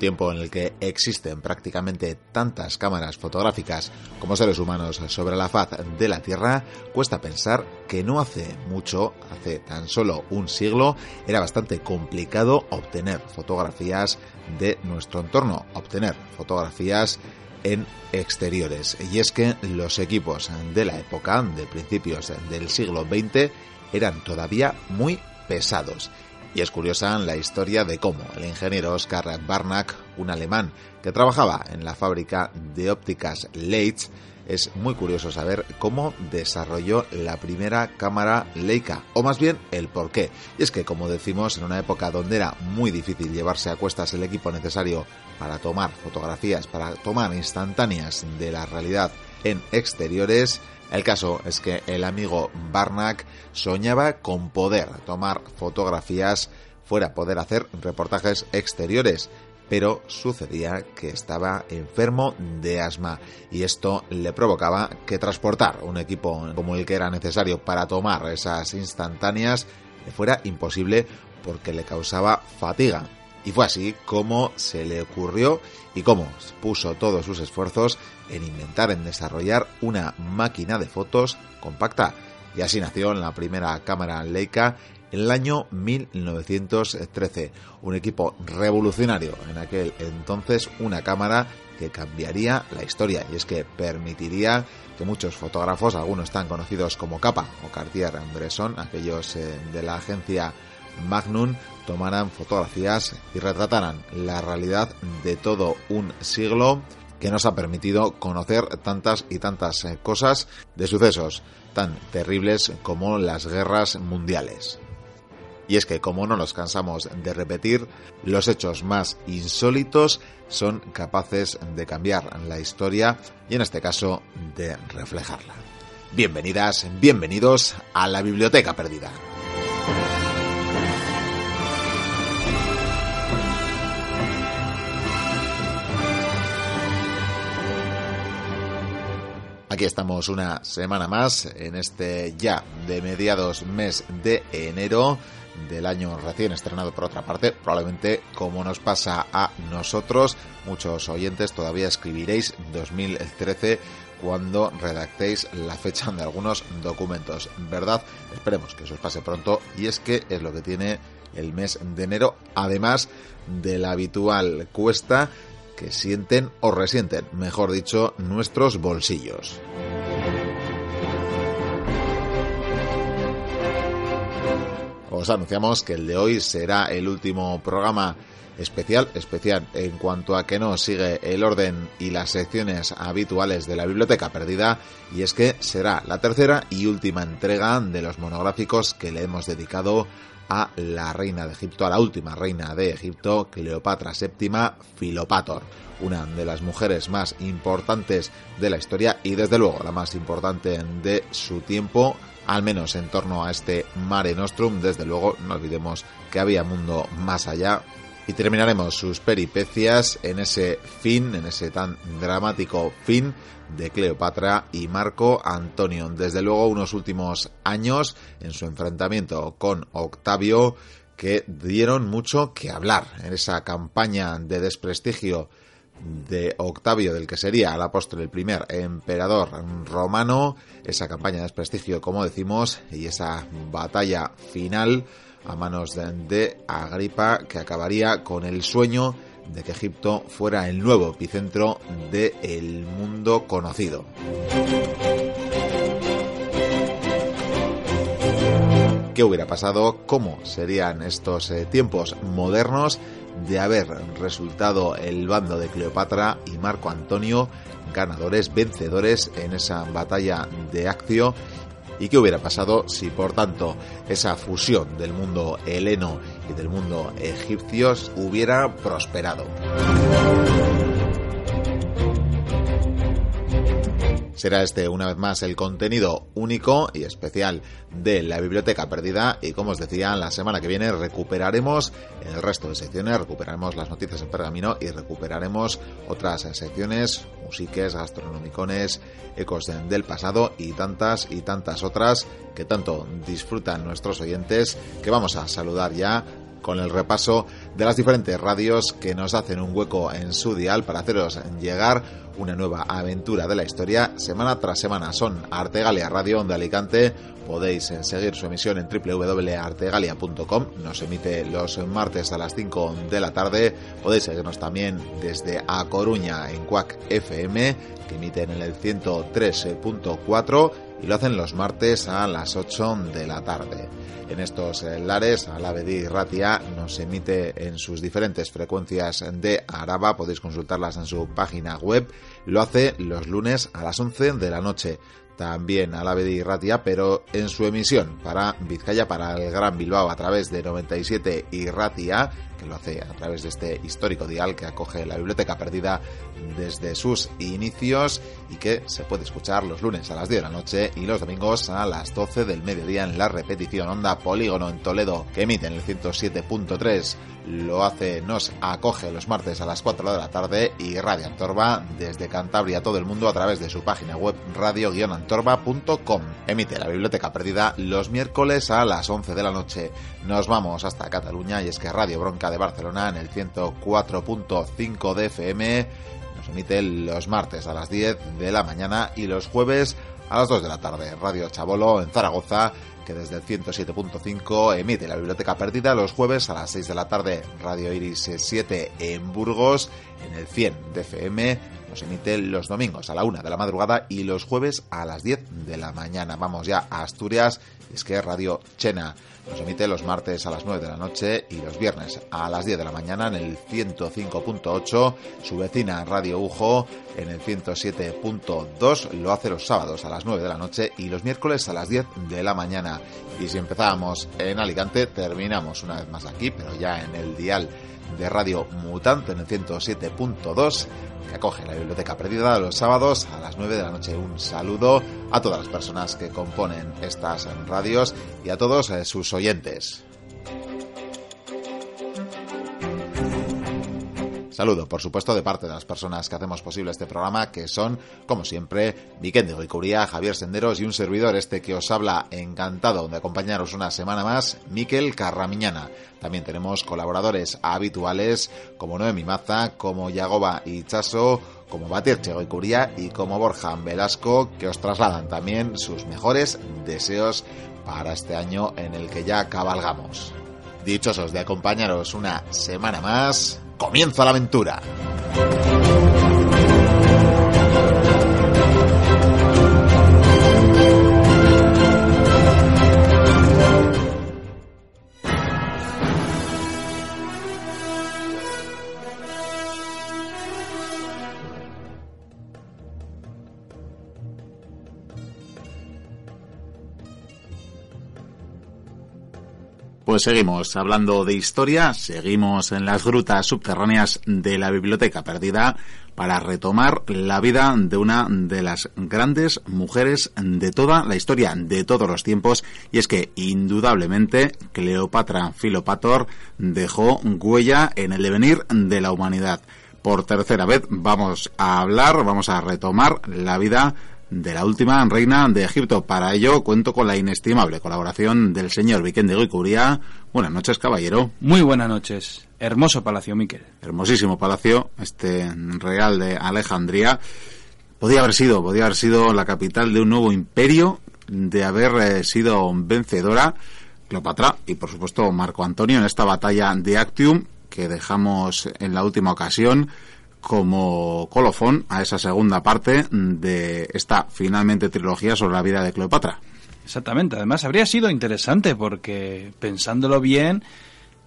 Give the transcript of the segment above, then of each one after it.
Tiempo en el que existen prácticamente tantas cámaras fotográficas como seres humanos sobre la faz de la Tierra, cuesta pensar que no hace mucho, hace tan solo un siglo, era bastante complicado obtener fotografías de nuestro entorno, obtener fotografías en exteriores. Y es que los equipos de la época, de principios del siglo XX, eran todavía muy pesados y es curiosa la historia de cómo el ingeniero Oscar Barnack, un alemán que trabajaba en la fábrica de ópticas Leitz, es muy curioso saber cómo desarrolló la primera cámara Leica, o más bien el por qué. Y es que, como decimos, en una época donde era muy difícil llevarse a cuestas el equipo necesario para tomar fotografías, para tomar instantáneas de la realidad en exteriores, el caso es que el amigo Barnack soñaba con poder tomar fotografías fuera, poder hacer reportajes exteriores, pero sucedía que estaba enfermo de asma y esto le provocaba que transportar un equipo como el que era necesario para tomar esas instantáneas le fuera imposible porque le causaba fatiga. Y fue así como se le ocurrió y cómo puso todos sus esfuerzos en inventar, en desarrollar una máquina de fotos compacta. Y así nació la primera cámara Leica en el año 1913. Un equipo revolucionario en aquel entonces, una cámara que cambiaría la historia y es que permitiría que muchos fotógrafos, algunos tan conocidos como Capa o Cartier-Bresson, aquellos eh, de la agencia Magnum, tomaran fotografías y retrataran la realidad de todo un siglo que nos ha permitido conocer tantas y tantas eh, cosas de sucesos tan terribles como las guerras mundiales. Y es que, como no nos cansamos de repetir, los hechos más insólitos son capaces de cambiar la historia y en este caso de reflejarla. Bienvenidas, bienvenidos a la Biblioteca Perdida. Aquí estamos una semana más en este ya de mediados mes de enero del año recién estrenado por otra parte, probablemente como nos pasa a nosotros, muchos oyentes todavía escribiréis 2013 cuando redactéis la fecha de algunos documentos, ¿verdad? Esperemos que eso os pase pronto y es que es lo que tiene el mes de enero, además de la habitual cuesta que sienten o resienten, mejor dicho, nuestros bolsillos. Os anunciamos que el de hoy será el último programa especial, especial en cuanto a que no sigue el orden y las secciones habituales de la biblioteca perdida, y es que será la tercera y última entrega de los monográficos que le hemos dedicado a la reina de Egipto, a la última reina de Egipto, Cleopatra VII Filopator, una de las mujeres más importantes de la historia y desde luego la más importante de su tiempo, al menos en torno a este Mare Nostrum, desde luego no olvidemos que había mundo más allá y terminaremos sus peripecias en ese fin, en ese tan dramático fin de Cleopatra y Marco Antonio. Desde luego unos últimos años en su enfrentamiento con Octavio que dieron mucho que hablar en esa campaña de desprestigio de Octavio, del que sería el apóstol, el primer emperador romano, esa campaña de desprestigio, como decimos, y esa batalla final a manos de, Agripa que acabaría con el sueño de que Egipto fuera el nuevo epicentro del mundo conocido. ¿Qué hubiera pasado? ¿Cómo serían estos eh, tiempos modernos de haber resultado el bando de Cleopatra y Marco Antonio ganadores, vencedores en esa batalla de Accio y qué hubiera pasado si por tanto esa fusión del mundo heleno y del mundo egipcio hubiera prosperado. Será este una vez más el contenido único y especial de la biblioteca perdida. Y como os decía, la semana que viene recuperaremos el resto de secciones, recuperaremos las noticias en pergamino y recuperaremos otras secciones, musiques, gastronomicones, ecos del pasado y tantas y tantas otras que tanto disfrutan nuestros oyentes que vamos a saludar ya con el repaso de las diferentes radios que nos hacen un hueco en su dial para haceros llegar una nueva aventura de la historia semana tras semana. Son Artegalia Radio de Alicante. Podéis eh, seguir su emisión en www.artegalia.com. Nos emite los martes a las 5 de la tarde. Podéis seguirnos también desde A Coruña en Cuac FM, que emiten en el 103.4 y lo hacen los martes a las 8 de la tarde. En estos lares, Alavedi Ratia nos emite en sus diferentes frecuencias de Araba, podéis consultarlas en su página web. Lo hace los lunes a las 11 de la noche también a la Ratia, pero en su emisión para Vizcaya, para el Gran Bilbao a través de 97 y Ratia, que lo hace a través de este histórico dial que acoge la biblioteca perdida desde sus inicios y que se puede escuchar los lunes a las 10 de la noche y los domingos a las 12 del mediodía en la repetición Onda Polígono en Toledo, que emite en el 107.3 lo hace, nos acoge los martes a las 4 de la tarde y Radio Antorba desde Cantabria a todo el mundo a través de su página web radio-antorba.com. Emite la Biblioteca Perdida los miércoles a las 11 de la noche. Nos vamos hasta Cataluña y es que Radio Bronca de Barcelona en el 104.5 de FM nos emite los martes a las 10 de la mañana y los jueves a las 2 de la tarde. Radio Chabolo en Zaragoza que desde el 107.5 emite la Biblioteca Perdida los jueves a las 6 de la tarde. Radio Iris 7 en Burgos, en el 100 de FM, nos emite los domingos a la 1 de la madrugada y los jueves a las 10 de la mañana. Vamos ya a Asturias, es que Radio Chena nos emite los martes a las 9 de la noche y los viernes a las 10 de la mañana en el 105.8. Su vecina Radio Ujo en el 107.2 lo hace los sábados a las 9 de la noche y los miércoles a las 10 de la mañana. Y si empezábamos en Alicante, terminamos una vez más aquí, pero ya en el dial de Radio Mutante en el 107.2 que acoge la Biblioteca Perdida los sábados a las 9 de la noche. Un saludo a todas las personas que componen estas radios y a todos eh, sus oyentes. Saludo, por supuesto, de parte de las personas que hacemos posible este programa, que son, como siempre, Miquel de Curía, Javier Senderos y un servidor este que os habla encantado de acompañaros una semana más, Miquel Carramiñana. También tenemos colaboradores habituales como Noemi Maza, como Yagoba y Chaso, como Batir Curía y como Borja Velasco, que os trasladan también sus mejores deseos para este año en el que ya cabalgamos. Dichosos de acompañaros una semana más, comienza la aventura. Pues seguimos hablando de historia, seguimos en las grutas subterráneas de la Biblioteca Perdida para retomar la vida de una de las grandes mujeres de toda la historia, de todos los tiempos, y es que indudablemente Cleopatra Filopator dejó huella en el devenir de la humanidad. Por tercera vez vamos a hablar, vamos a retomar la vida de la última reina de Egipto. Para ello cuento con la inestimable colaboración del señor Vicente Guicuría. Buenas noches, caballero. Muy buenas noches. Hermoso palacio, Miquel. Hermosísimo palacio, este real de Alejandría. Podía haber sido, podía haber sido la capital de un nuevo imperio, de haber eh, sido vencedora Cleopatra y por supuesto Marco Antonio en esta batalla de Actium que dejamos en la última ocasión como colofón a esa segunda parte de esta finalmente trilogía sobre la vida de Cleopatra. Exactamente, además habría sido interesante porque pensándolo bien,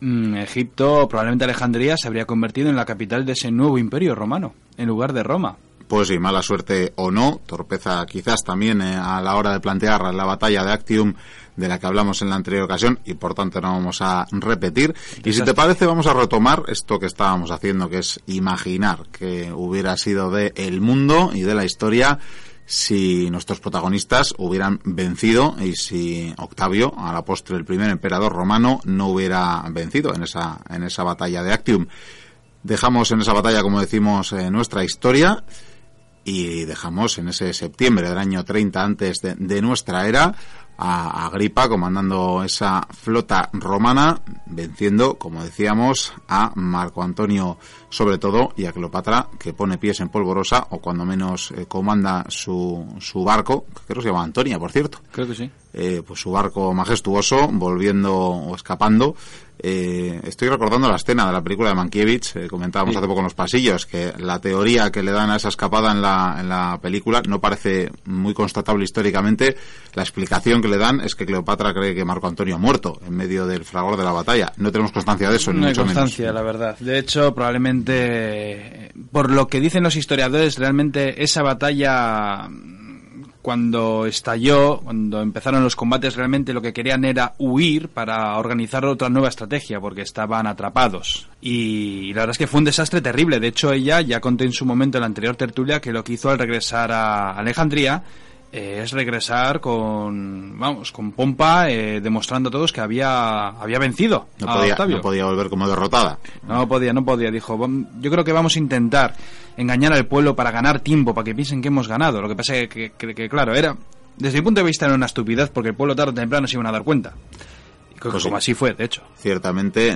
mm, Egipto, probablemente Alejandría, se habría convertido en la capital de ese nuevo imperio romano, en lugar de Roma. Pues sí, mala suerte o no, torpeza quizás también eh, a la hora de plantear la batalla de Actium de la que hablamos en la anterior ocasión y por tanto no vamos a repetir. Y si te parece vamos a retomar esto que estábamos haciendo, que es imaginar que hubiera sido de el mundo y de la historia si nuestros protagonistas hubieran vencido y si Octavio, a la postre el primer emperador romano, no hubiera vencido en esa, en esa batalla de Actium. Dejamos en esa batalla, como decimos, eh, nuestra historia y dejamos en ese septiembre del año 30 antes de, de nuestra era a Agripa comandando esa flota romana, venciendo, como decíamos, a Marco Antonio sobre todo y a Cleopatra que pone pies en polvorosa o cuando menos eh, comanda su, su barco, que creo que se llama Antonia, por cierto. Creo que sí. Eh, pues su barco majestuoso, volviendo o escapando eh, estoy recordando la escena de la película de Mankiewicz, eh, comentábamos hace poco en los pasillos, que la teoría que le dan a esa escapada en la, en la película no parece muy constatable históricamente. La explicación que le dan es que Cleopatra cree que Marco Antonio ha muerto en medio del fragor de la batalla. No tenemos constancia de eso, no hay constancia, la verdad. De hecho, probablemente, por lo que dicen los historiadores, realmente esa batalla cuando estalló, cuando empezaron los combates, realmente lo que querían era huir para organizar otra nueva estrategia, porque estaban atrapados. Y la verdad es que fue un desastre terrible. De hecho, ella ya conté en su momento en la anterior tertulia que lo que hizo al regresar a Alejandría eh, es regresar con, vamos, con pompa, eh, demostrando a todos que había, había vencido no a podía, Octavio. No podía volver como derrotada. No podía, no podía. Dijo, yo creo que vamos a intentar engañar al pueblo para ganar tiempo, para que piensen que hemos ganado. Lo que pasa es que, que, que claro, era, desde mi punto de vista era una estupidez porque el pueblo tarde o temprano se iban a dar cuenta. Pues como sí. así fue, de hecho. Ciertamente,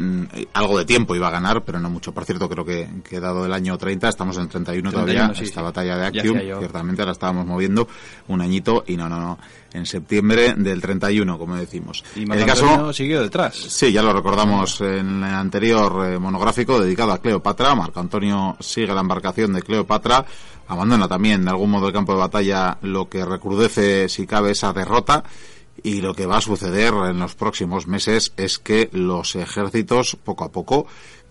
algo de tiempo iba a ganar, pero no mucho. Por cierto, creo que, que dado el año 30, estamos en el 31, 31 todavía, sí, esta sí. batalla de Actium, ciertamente la estábamos moviendo un añito y no, no, no, en septiembre del 31, como decimos. Y en el caso siguió detrás. Sí, ya lo recordamos en el anterior eh, monográfico dedicado a Cleopatra. Marco Antonio sigue la embarcación de Cleopatra, abandona también de algún modo el campo de batalla, lo que recrudece, si cabe, esa derrota y lo que va a suceder en los próximos meses es que los ejércitos poco a poco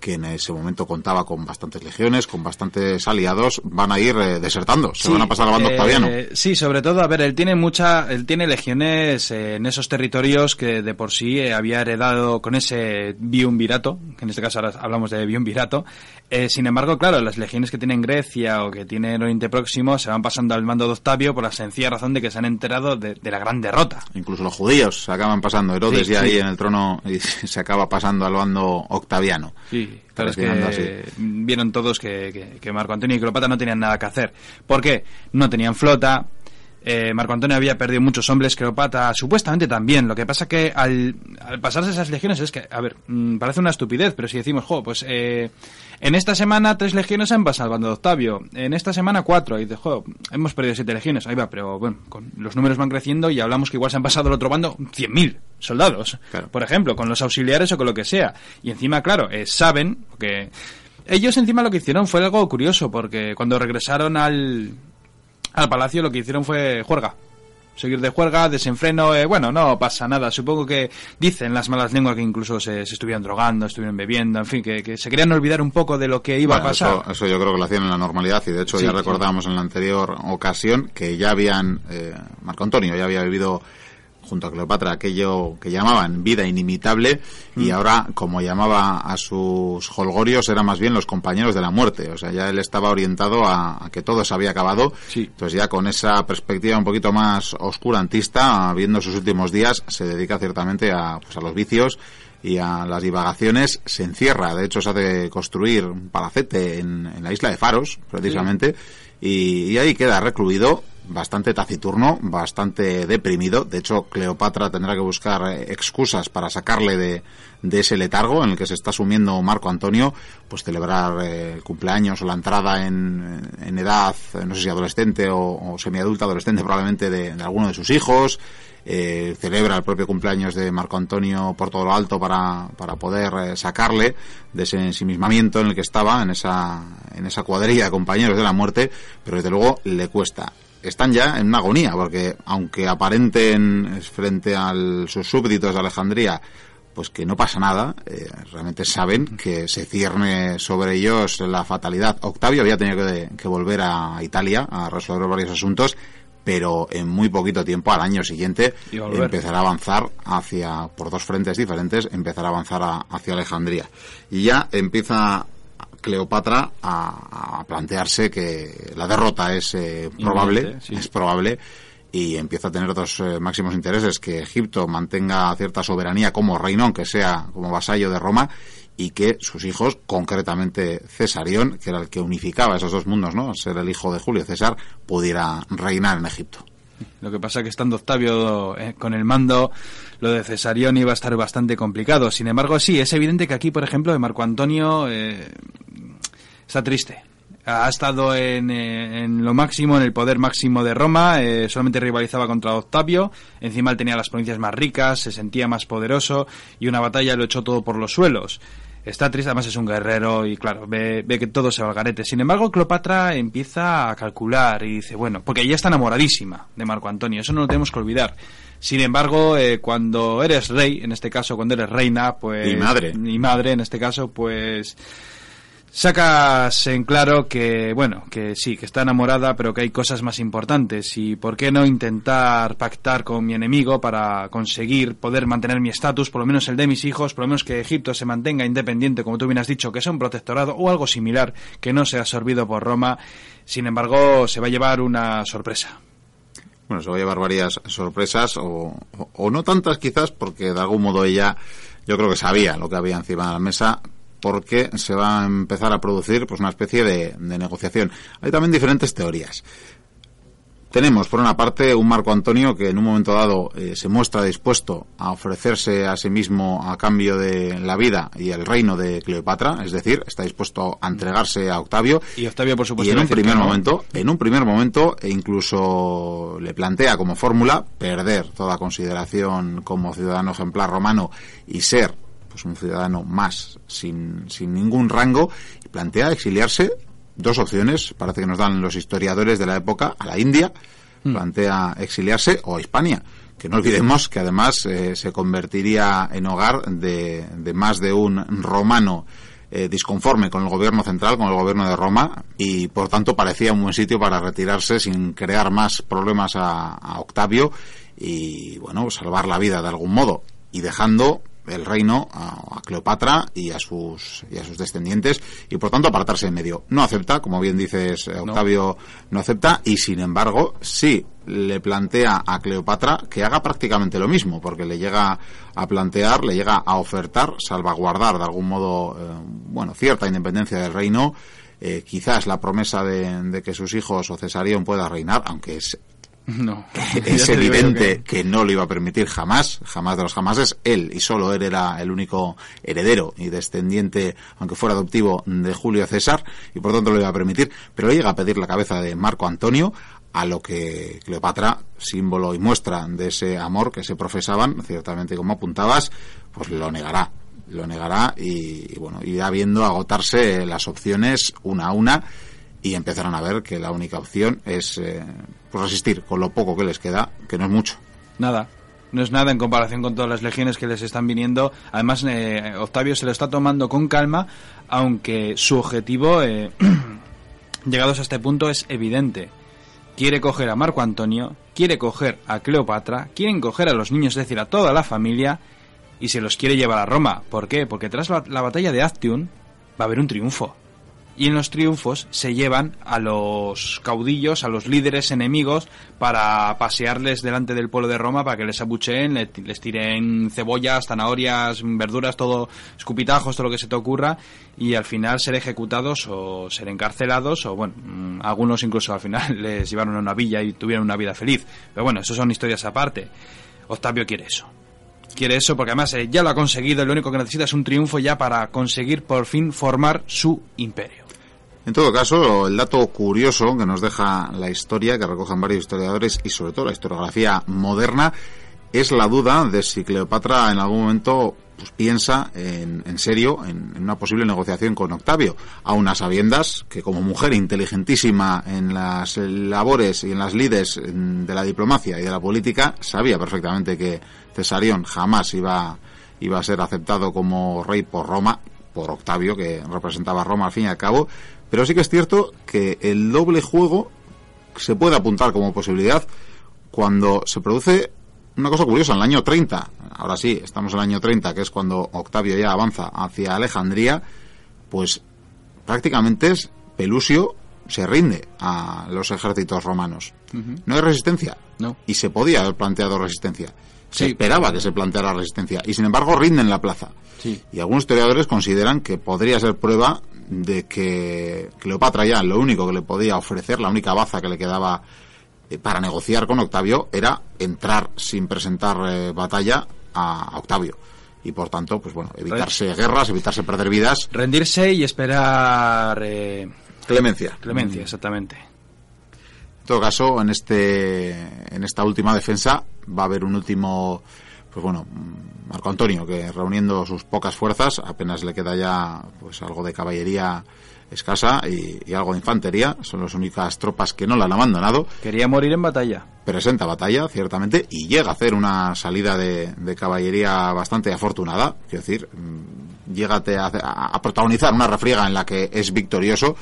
que en ese momento contaba con bastantes legiones, con bastantes aliados, van a ir eh, desertando, se sí, van a pasar al bando eh, octaviano. Sí, sobre todo, a ver, él tiene mucha, él tiene legiones eh, en esos territorios que de por sí eh, había heredado con ese biumvirato, que en este caso ahora hablamos de biumvirato. Eh, sin embargo, claro, las legiones que tiene en Grecia o que tiene en Oriente Próximo se van pasando al mando de Octavio por la sencilla razón de que se han enterado de, de la gran derrota. Incluso los judíos se acaban pasando, Herodes Sí, ya sí. ahí en el trono y se acaba pasando al bando octaviano. Sí, claro, es que así. vieron todos que, que- que Marco Antonio y Cleopatra no tenían nada que hacer. ¿Por qué? No tenían flota. Eh, Marco Antonio había perdido muchos hombres, Cleopatra supuestamente también. Lo que pasa que al, al pasarse esas legiones es que, a ver, mm, parece una estupidez, pero si decimos, jo, pues eh, en esta semana tres legiones han pasado al bando de Octavio, en esta semana cuatro, y dices, jo, hemos perdido siete legiones, ahí va, pero bueno, con, los números van creciendo y hablamos que igual se han pasado al otro bando 100.000 soldados, Claro. por ejemplo, con los auxiliares o con lo que sea. Y encima, claro, eh, saben que ellos encima lo que hicieron fue algo curioso, porque cuando regresaron al, al palacio lo que hicieron fue juerga. Seguir de juerga, desenfreno, eh, bueno, no pasa nada. Supongo que dicen las malas lenguas que incluso se, se estuvieron drogando, estuvieron bebiendo, en fin, que, que se querían olvidar un poco de lo que iba Bueno, a pasar. Eso, eso yo creo que lo hacían en la normalidad y de hecho Sí, ya sí. recordábamos en la anterior ocasión que ya habían, eh, Marco Antonio ya había vivido junto a Cleopatra aquello que llamaban vida inimitable Mm. y ahora como llamaba a sus holgorios eran más bien los compañeros de la muerte, o sea ya él estaba orientado a, a que todo se había acabado, Sí. entonces ya con esa perspectiva un poquito más oscurantista, viendo sus últimos días, se dedica ciertamente a, pues, a los vicios y a las divagaciones se encierra. De hecho, se hace construir un palacete en, en la isla de Faros, precisamente, y, y ahí queda recluido, bastante taciturno, bastante deprimido. De hecho, Cleopatra tendrá que buscar eh, excusas para sacarle de, ese letargo en el que se está sumiendo Marco Antonio, pues celebrar eh, el cumpleaños o la entrada en, en edad, no sé si adolescente o, o semiadulta, adolescente probablemente de, de alguno de sus hijos, eh, celebra el propio cumpleaños de Marco Antonio por todo lo alto para, para poder eh, sacarle de ese ensimismamiento en el que estaba, en esa, en esa cuadrilla de compañeros de la muerte, pero desde luego le cuesta. Están ya en una agonía, porque aunque aparenten frente a sus súbditos de Alejandría pues que no pasa nada, eh, realmente saben que se cierne sobre ellos la fatalidad. Octavio había tenido que, volver a Italia a resolver varios asuntos, pero en muy poquito tiempo, al año siguiente, empezará a avanzar hacia, por dos frentes diferentes, empezará a avanzar hacia Alejandría. Y ya empieza Cleopatra a, plantearse que la derrota es eh, probable, es probable, y empieza a tener otros eh, máximos intereses, que Egipto mantenga cierta soberanía como reino, aunque sea como vasallo de Roma, y que sus hijos, concretamente Cesarión, que era el que unificaba esos dos mundos, ¿no? Ser el hijo de Julio César, pudiera reinar en Egipto. Lo que pasa es que estando Octavio eh, con el mando, lo de Cesarión iba a estar bastante complicado. Sin embargo, sí, es evidente que aquí, por ejemplo, de Marco Antonio eh, está triste ha estado en, eh, en, lo máximo, en el poder máximo de Roma, eh, solamente rivalizaba contra Octavio, encima él tenía las provincias más ricas, se sentía más poderoso y una batalla lo echó todo por los suelos. Está triste, además es un guerrero y claro, ve, ve que todo se va al garete. Sin embargo, Cleopatra empieza a calcular y dice, bueno, porque ella está enamoradísima de Marco Antonio, eso no lo tenemos que olvidar. Sin embargo, eh, cuando eres rey, en este caso cuando eres reina, pues... Y madre. Y madre, en este caso, pues sacas en claro que, bueno, que sí, que está enamorada, pero que hay cosas más importantes. Y por qué no intentar pactar con mi enemigo para conseguir poder mantener mi estatus, por lo menos el de mis hijos, por lo menos que Egipto se mantenga independiente, como tú bien has dicho, que sea un protectorado o algo similar, que no sea absorbido por Roma. Sin embargo, se va a llevar una sorpresa. Bueno, se va a llevar varias sorpresas, o, o no tantas quizás, porque de algún modo ella yo creo que sabía lo que había encima de la mesa, porque se va a empezar a producir pues una especie de, negociación. Hay también diferentes teorías. Tenemos, por una parte, un Marco Antonio que en un momento dado eh, se muestra dispuesto a ofrecerse a sí mismo a cambio de la vida y el reino de Cleopatra, es decir, está dispuesto a entregarse a Octavio. Y Octavio, por supuesto, y en un primer momento, en un primer momento, e incluso le plantea como fórmula perder toda consideración como ciudadano ejemplar romano y ser pues un ciudadano más sin, sin ningún rango y plantea exiliarse dos opciones, parece que nos dan los historiadores de la época, a la India, mm. plantea exiliarse o a Hispania, que no olvidemos que además eh, se convertiría en hogar de, de más de un romano eh, disconforme con el gobierno central, con el gobierno de Roma, y por tanto parecía un buen sitio para retirarse sin crear más problemas a, a Octavio y, bueno, salvar la vida de algún modo, y dejando el reino a, Cleopatra y a sus y a sus descendientes y por tanto apartarse en medio. No acepta, como bien dices eh, Octavio, no. acepta y sin embargo sí le plantea a Cleopatra que haga prácticamente lo mismo porque le llega a plantear, le llega a ofertar salvaguardar de algún modo eh, bueno cierta independencia del reino. Eh, quizás la promesa de, de, que sus hijos o Cesarión pueda reinar, aunque es no. es evidente que... no lo iba a permitir jamás, jamás de los jamases. Él y solo él era el único heredero y descendiente, aunque fuera adoptivo, de Julio César, y por tanto lo iba a permitir. Pero llega a pedir la cabeza de Marco Antonio, a lo que Cleopatra, símbolo y muestra de ese amor que se profesaban, ciertamente como apuntabas, pues lo negará. Lo negará y, y bueno, irá viendo agotarse las opciones una a una y empezaron a ver que la única opción es eh, pues resistir con lo poco que les queda, que no es mucho. Nada, no es nada en comparación con todas las legiones que les están viniendo. Además, eh, Octavio se lo está tomando con calma, aunque su objetivo, eh, llegados a este punto, es evidente. Quiere coger a Marco Antonio, quiere coger a Cleopatra, quieren coger a los niños, es decir, a toda la familia, y se los quiere llevar a Roma. ¿Por qué? Porque tras la, la batalla de Actium va a haber un triunfo y en los triunfos se llevan a los caudillos, a los líderes enemigos, para pasearles delante del pueblo de Roma para que les abucheen, les tiren cebollas, zanahorias, verduras, todo, escupitajos, todo lo que se te ocurra, y al final ser ejecutados o ser encarcelados, o bueno, mm, algunos incluso al final les llevaron a una villa y tuvieron una vida feliz. Pero bueno, eso son historias aparte. Octavio quiere eso quiere eso porque además eh, ya lo ha conseguido lo único que necesita es un triunfo ya para conseguir por fin formar su imperio. En todo caso, el dato curioso que nos deja la historia, que recojan varios historiadores y sobre todo la historiografía moderna, es la duda de si Cleopatra en algún momento pues, piensa en, en serio en, una posible negociación con Octavio, a sabiendas que como mujer inteligentísima en las labores y en las lides de la diplomacia y de la política, sabía perfectamente que Cesarión jamás iba iba a ser aceptado como rey por Roma, por Octavio, que representaba a Roma al fin y al cabo, pero sí que es cierto que el doble juego se puede apuntar como posibilidad cuando se produce una cosa curiosa, en el año 30, ahora sí, estamos en el año 30, que es cuando Octavio ya avanza hacia Alejandría, pues prácticamente es Pelusio se rinde a los ejércitos romanos. No hay resistencia. No. Y se podía haber planteado resistencia. Se esperaba que se planteara resistencia. Y sin embargo rinden la plaza. Sí. Y algunos historiadores consideran que podría ser prueba de que Cleopatra ya lo único que le podía ofrecer, la única baza que le quedaba eh, para negociar con Octavio era entrar sin presentar eh, batalla a Octavio. Y por tanto, pues bueno, evitarse guerras, evitarse perder vidas. Rendirse y esperar eh, Clemencia. clemencia, exactamente. En todo caso, en este en esta última defensa va a haber un último pues bueno, Marco Antonio que reuniendo sus pocas fuerzas, apenas le queda ya pues algo de caballería escasa y, y algo de infantería, son las únicas tropas que no la han abandonado, Quería morir en batalla. presenta batalla, ciertamente, y llega a hacer una salida de, de caballería bastante afortunada. Quiero decir, mm, llégate a, a- a protagonizar una refriega en la que es victorioso,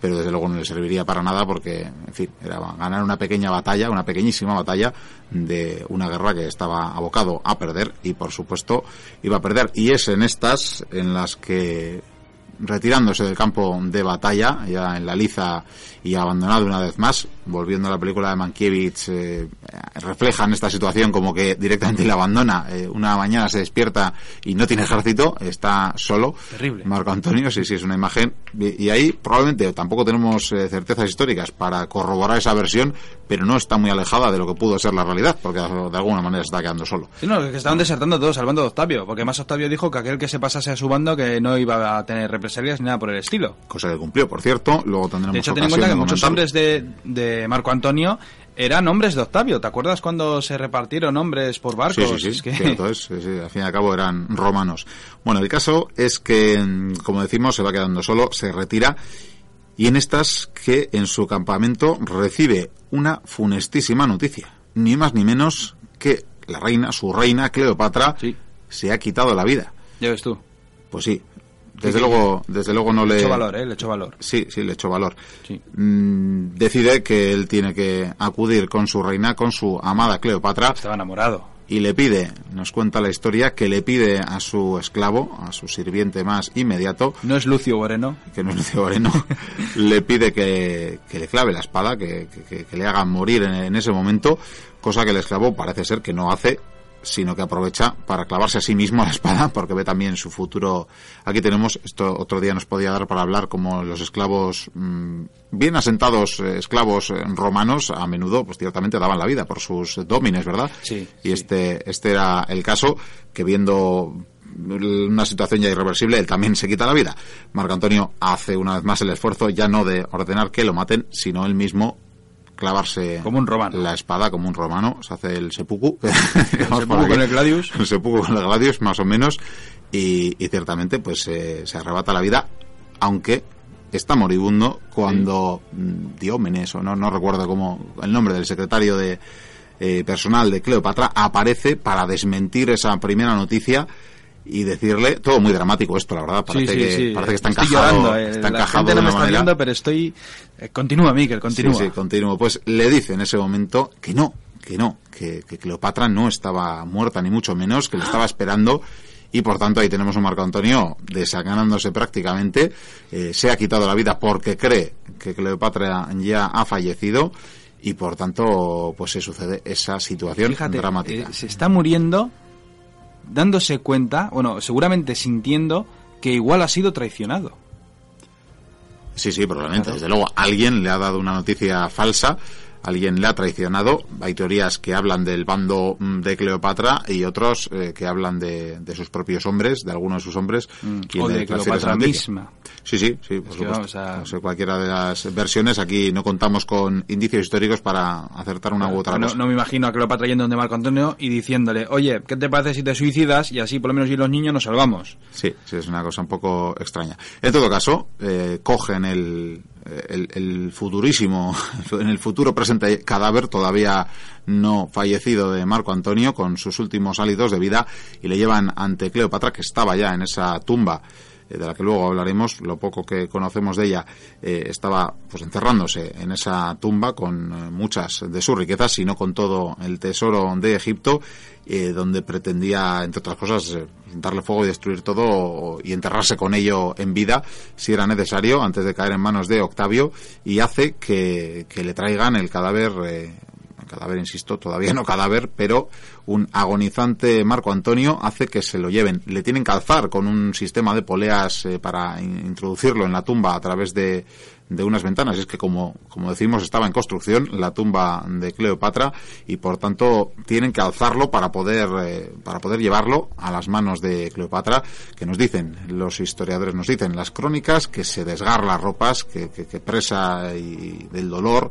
pero desde luego no le serviría para nada porque, en fin, era ganar una pequeña batalla, una pequeñísima batalla de una guerra que estaba abocado a perder y, por supuesto, iba a perder. Y es en estas en las que retirándose del campo de batalla, ya en la liza y abandonado una vez más, volviendo a la película de Mankiewicz, eh, reflejan esta situación como que directamente la abandona. eh, una mañana se despierta y no tiene ejército, está solo. Terrible. Marco Antonio, sí, sí, es una imagen. Y, y ahí probablemente tampoco tenemos eh, certezas históricas para corroborar esa versión, pero no está muy alejada de lo que pudo ser la realidad, porque de alguna manera se está quedando solo. Sí, no, que estaban desertando todos al bando de Octavio, porque más Octavio dijo que aquel que se pasase a su bando que no iba a tener represalias ni nada por el estilo. Cosa que cumplió, por cierto. Luego tendremos De hecho, ocasión que muchos hombres de, de Marco Antonio eran hombres de Octavio. ¿Te acuerdas cuando se repartieron hombres por barcos? Sí, sí, sí, Es que- cierto es, sí, sí, al fin y al cabo eran romanos. Bueno, el caso es que, mm, como decimos, se va quedando solo, se retira y en estas que en su campamento recibe una funestísima noticia, ni más ni menos que la reina, su reina Cleopatra, Sí. se ha quitado la vida. Ya ves tú. Pues sí, desde Sí, luego, desde luego no Le le echó valor, ¿eh? Le echó valor. Sí, sí, le echó valor. Sí. Mm, decide que él tiene que acudir con su reina, con su amada Cleopatra, Estaba enamorado. y le pide, nos cuenta la historia, que le pide a su esclavo, a su sirviente más inmediato, No es Lucio Moreno. que no es Lucio Moreno, le pide que, que le clave la espada, que, que- que le haga morir en, en ese momento, cosa que el esclavo parece ser que no hace, sino que aprovecha para clavarse a sí mismo la espada, porque ve también su futuro. Aquí tenemos, esto otro día nos podía dar para hablar como los esclavos, mm, bien asentados eh, esclavos eh, romanos, a menudo, pues ciertamente daban la vida por sus domines, ¿verdad? Sí, Y sí. este, este era el caso, que viendo una situación ya irreversible, él también se quita la vida. Marco Antonio hace una vez más el esfuerzo ya no de ordenar que lo maten, sino él mismo clavarse Como un romano. la espada como un romano, se hace el seppuku, El con el gladius. el seppuku con el gladius, más o menos, y, y ciertamente pues eh, se arrebata la vida, aunque está moribundo cuando mm, Diómenes, o no, no recuerdo cómo el nombre del secretario de eh, personal de Cleopatra, aparece para desmentir esa primera noticia y decirle, todo muy dramático esto, la verdad, parece, sí, sí, que, sí. parece que está Estoy encajado, llorando, eh. está La encajado gente de no me está manera... viendo, pero estoy... eh, continúa, Miquel, continúa. Sí, sí, continuo. Pues le dice en ese momento que no, que no, que, que Cleopatra no estaba muerta, ni mucho menos, que le estaba esperando. Y por tanto ahí tenemos un Marco Antonio desacanándose prácticamente. eh, se ha quitado la vida porque cree que Cleopatra ya ha fallecido. Y por tanto, pues se sucede esa situación Fíjate, dramática. se está muriendo dándose cuenta, bueno, seguramente sintiendo que igual ha sido traicionado. Sí, sí, probablemente. Claro. Desde luego, alguien le ha dado una noticia falsa, alguien le ha traicionado. Hay teorías que hablan del bando mm, de Cleopatra y otros eh, que hablan de, de sus propios hombres, de algunos de sus hombres. quien o de Cleopatra misma. Sí, sí, sí, por que supuesto. a- No sé, cualquiera de las versiones. Aquí no contamos con indicios históricos para acertar una u otra no, cosa. no me imagino a Cleopatra yendo donde Marco Antonio y diciéndole, oye, ¿qué te parece si te suicidas? Y así por lo menos y los niños nos salvamos. Sí, sí, es una cosa un poco extraña. En todo caso, eh, cogen el, el, el, futurísimo, en el futuro presente cadáver todavía no fallecido de Marco Antonio con sus últimos hálitos de vida y le llevan ante Cleopatra que estaba ya en esa tumba de la que luego hablaremos, lo poco que conocemos de ella, eh, estaba pues encerrándose en esa tumba con eh, muchas de sus riquezas, sino con todo el tesoro de Egipto, donde pretendía, entre otras cosas, darle fuego y destruir todo y enterrarse con ello en vida, si era necesario, antes de caer en manos de Octavio, y hace que, que le traigan el cadáver cadáver, insisto, todavía no cadáver, pero un agonizante Marco Antonio hace que se lo lleven. Le tienen que alzar con un sistema de poleas eh, para introducirlo en la tumba a través de, de unas ventanas. Es que, como, como decimos, estaba en construcción la tumba de Cleopatra y, por tanto, tienen que alzarlo para poder, eh, para poder llevarlo a las manos de Cleopatra, que nos dicen, los historiadores nos dicen, las crónicas, que se desgarra las ropas, que, que, que presa y del dolor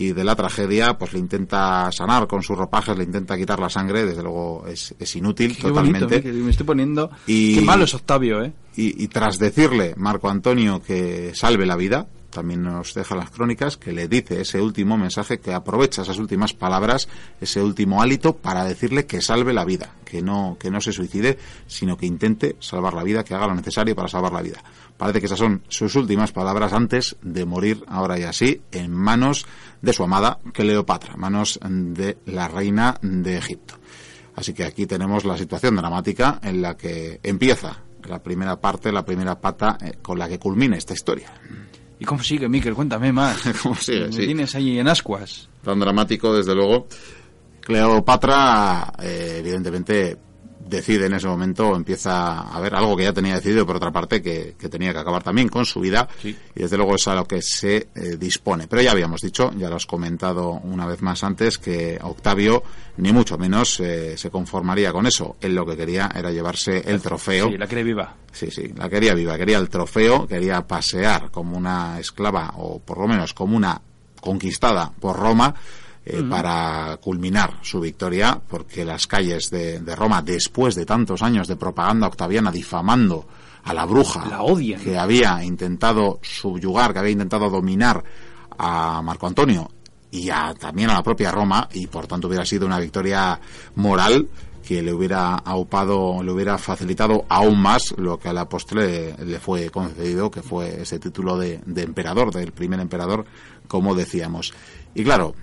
y de la tragedia, pues le intenta sanar con sus ropajes, le intenta quitar la sangre, desde luego es, es inútil totalmente. me estoy poniendo. Y, Qué malo es Octavio, ¿eh? Y, y, tras decirle Marco Antonio que salve la vida, también nos deja las crónicas, que le dice ese último mensaje, que aprovecha esas últimas palabras, ese último hálito para decirle que salve la vida, que no, que no se suicide, sino que intente salvar la vida, que haga lo necesario para salvar la vida. Parece que esas son sus últimas palabras antes de morir, ahora y así, en manos de su amada Cleopatra, manos de la reina de Egipto. Así que aquí tenemos la situación dramática en la que empieza la primera parte, la primera pata eh, con la que culmina esta historia. ¿Y cómo sigue, Miquel? Cuéntame más. ¿Cómo sigue? Me tienes ahí en ascuas. Tan dramático, desde luego. Cleopatra, eh, evidentemente, decide en ese momento, empieza a ver algo que ya tenía decidido, por otra parte, que, tenía que acabar también con su vida, y desde luego es a lo que se eh, dispone. Pero ya habíamos dicho, ya lo has comentado una vez más antes, que Octavio, ni mucho menos, eh, se conformaría con eso. Él lo que quería era llevarse el trofeo. Sí, la quería viva. Sí, sí, la quería viva, quería el trofeo, quería pasear como una esclava, o por lo menos como una conquistada por Roma, eh, para culminar su victoria, porque las calles de, Roma, después de tantos años de propaganda octaviana difamando a la bruja que había intentado subyugar, que había intentado dominar a Marco Antonio y a, también a la propia Roma, y por tanto hubiera sido una victoria moral que le hubiera aupado, le hubiera facilitado aún más lo que a la postre le, fue concedido, que fue ese título de, de emperador, del primer emperador, como decíamos. Y claro,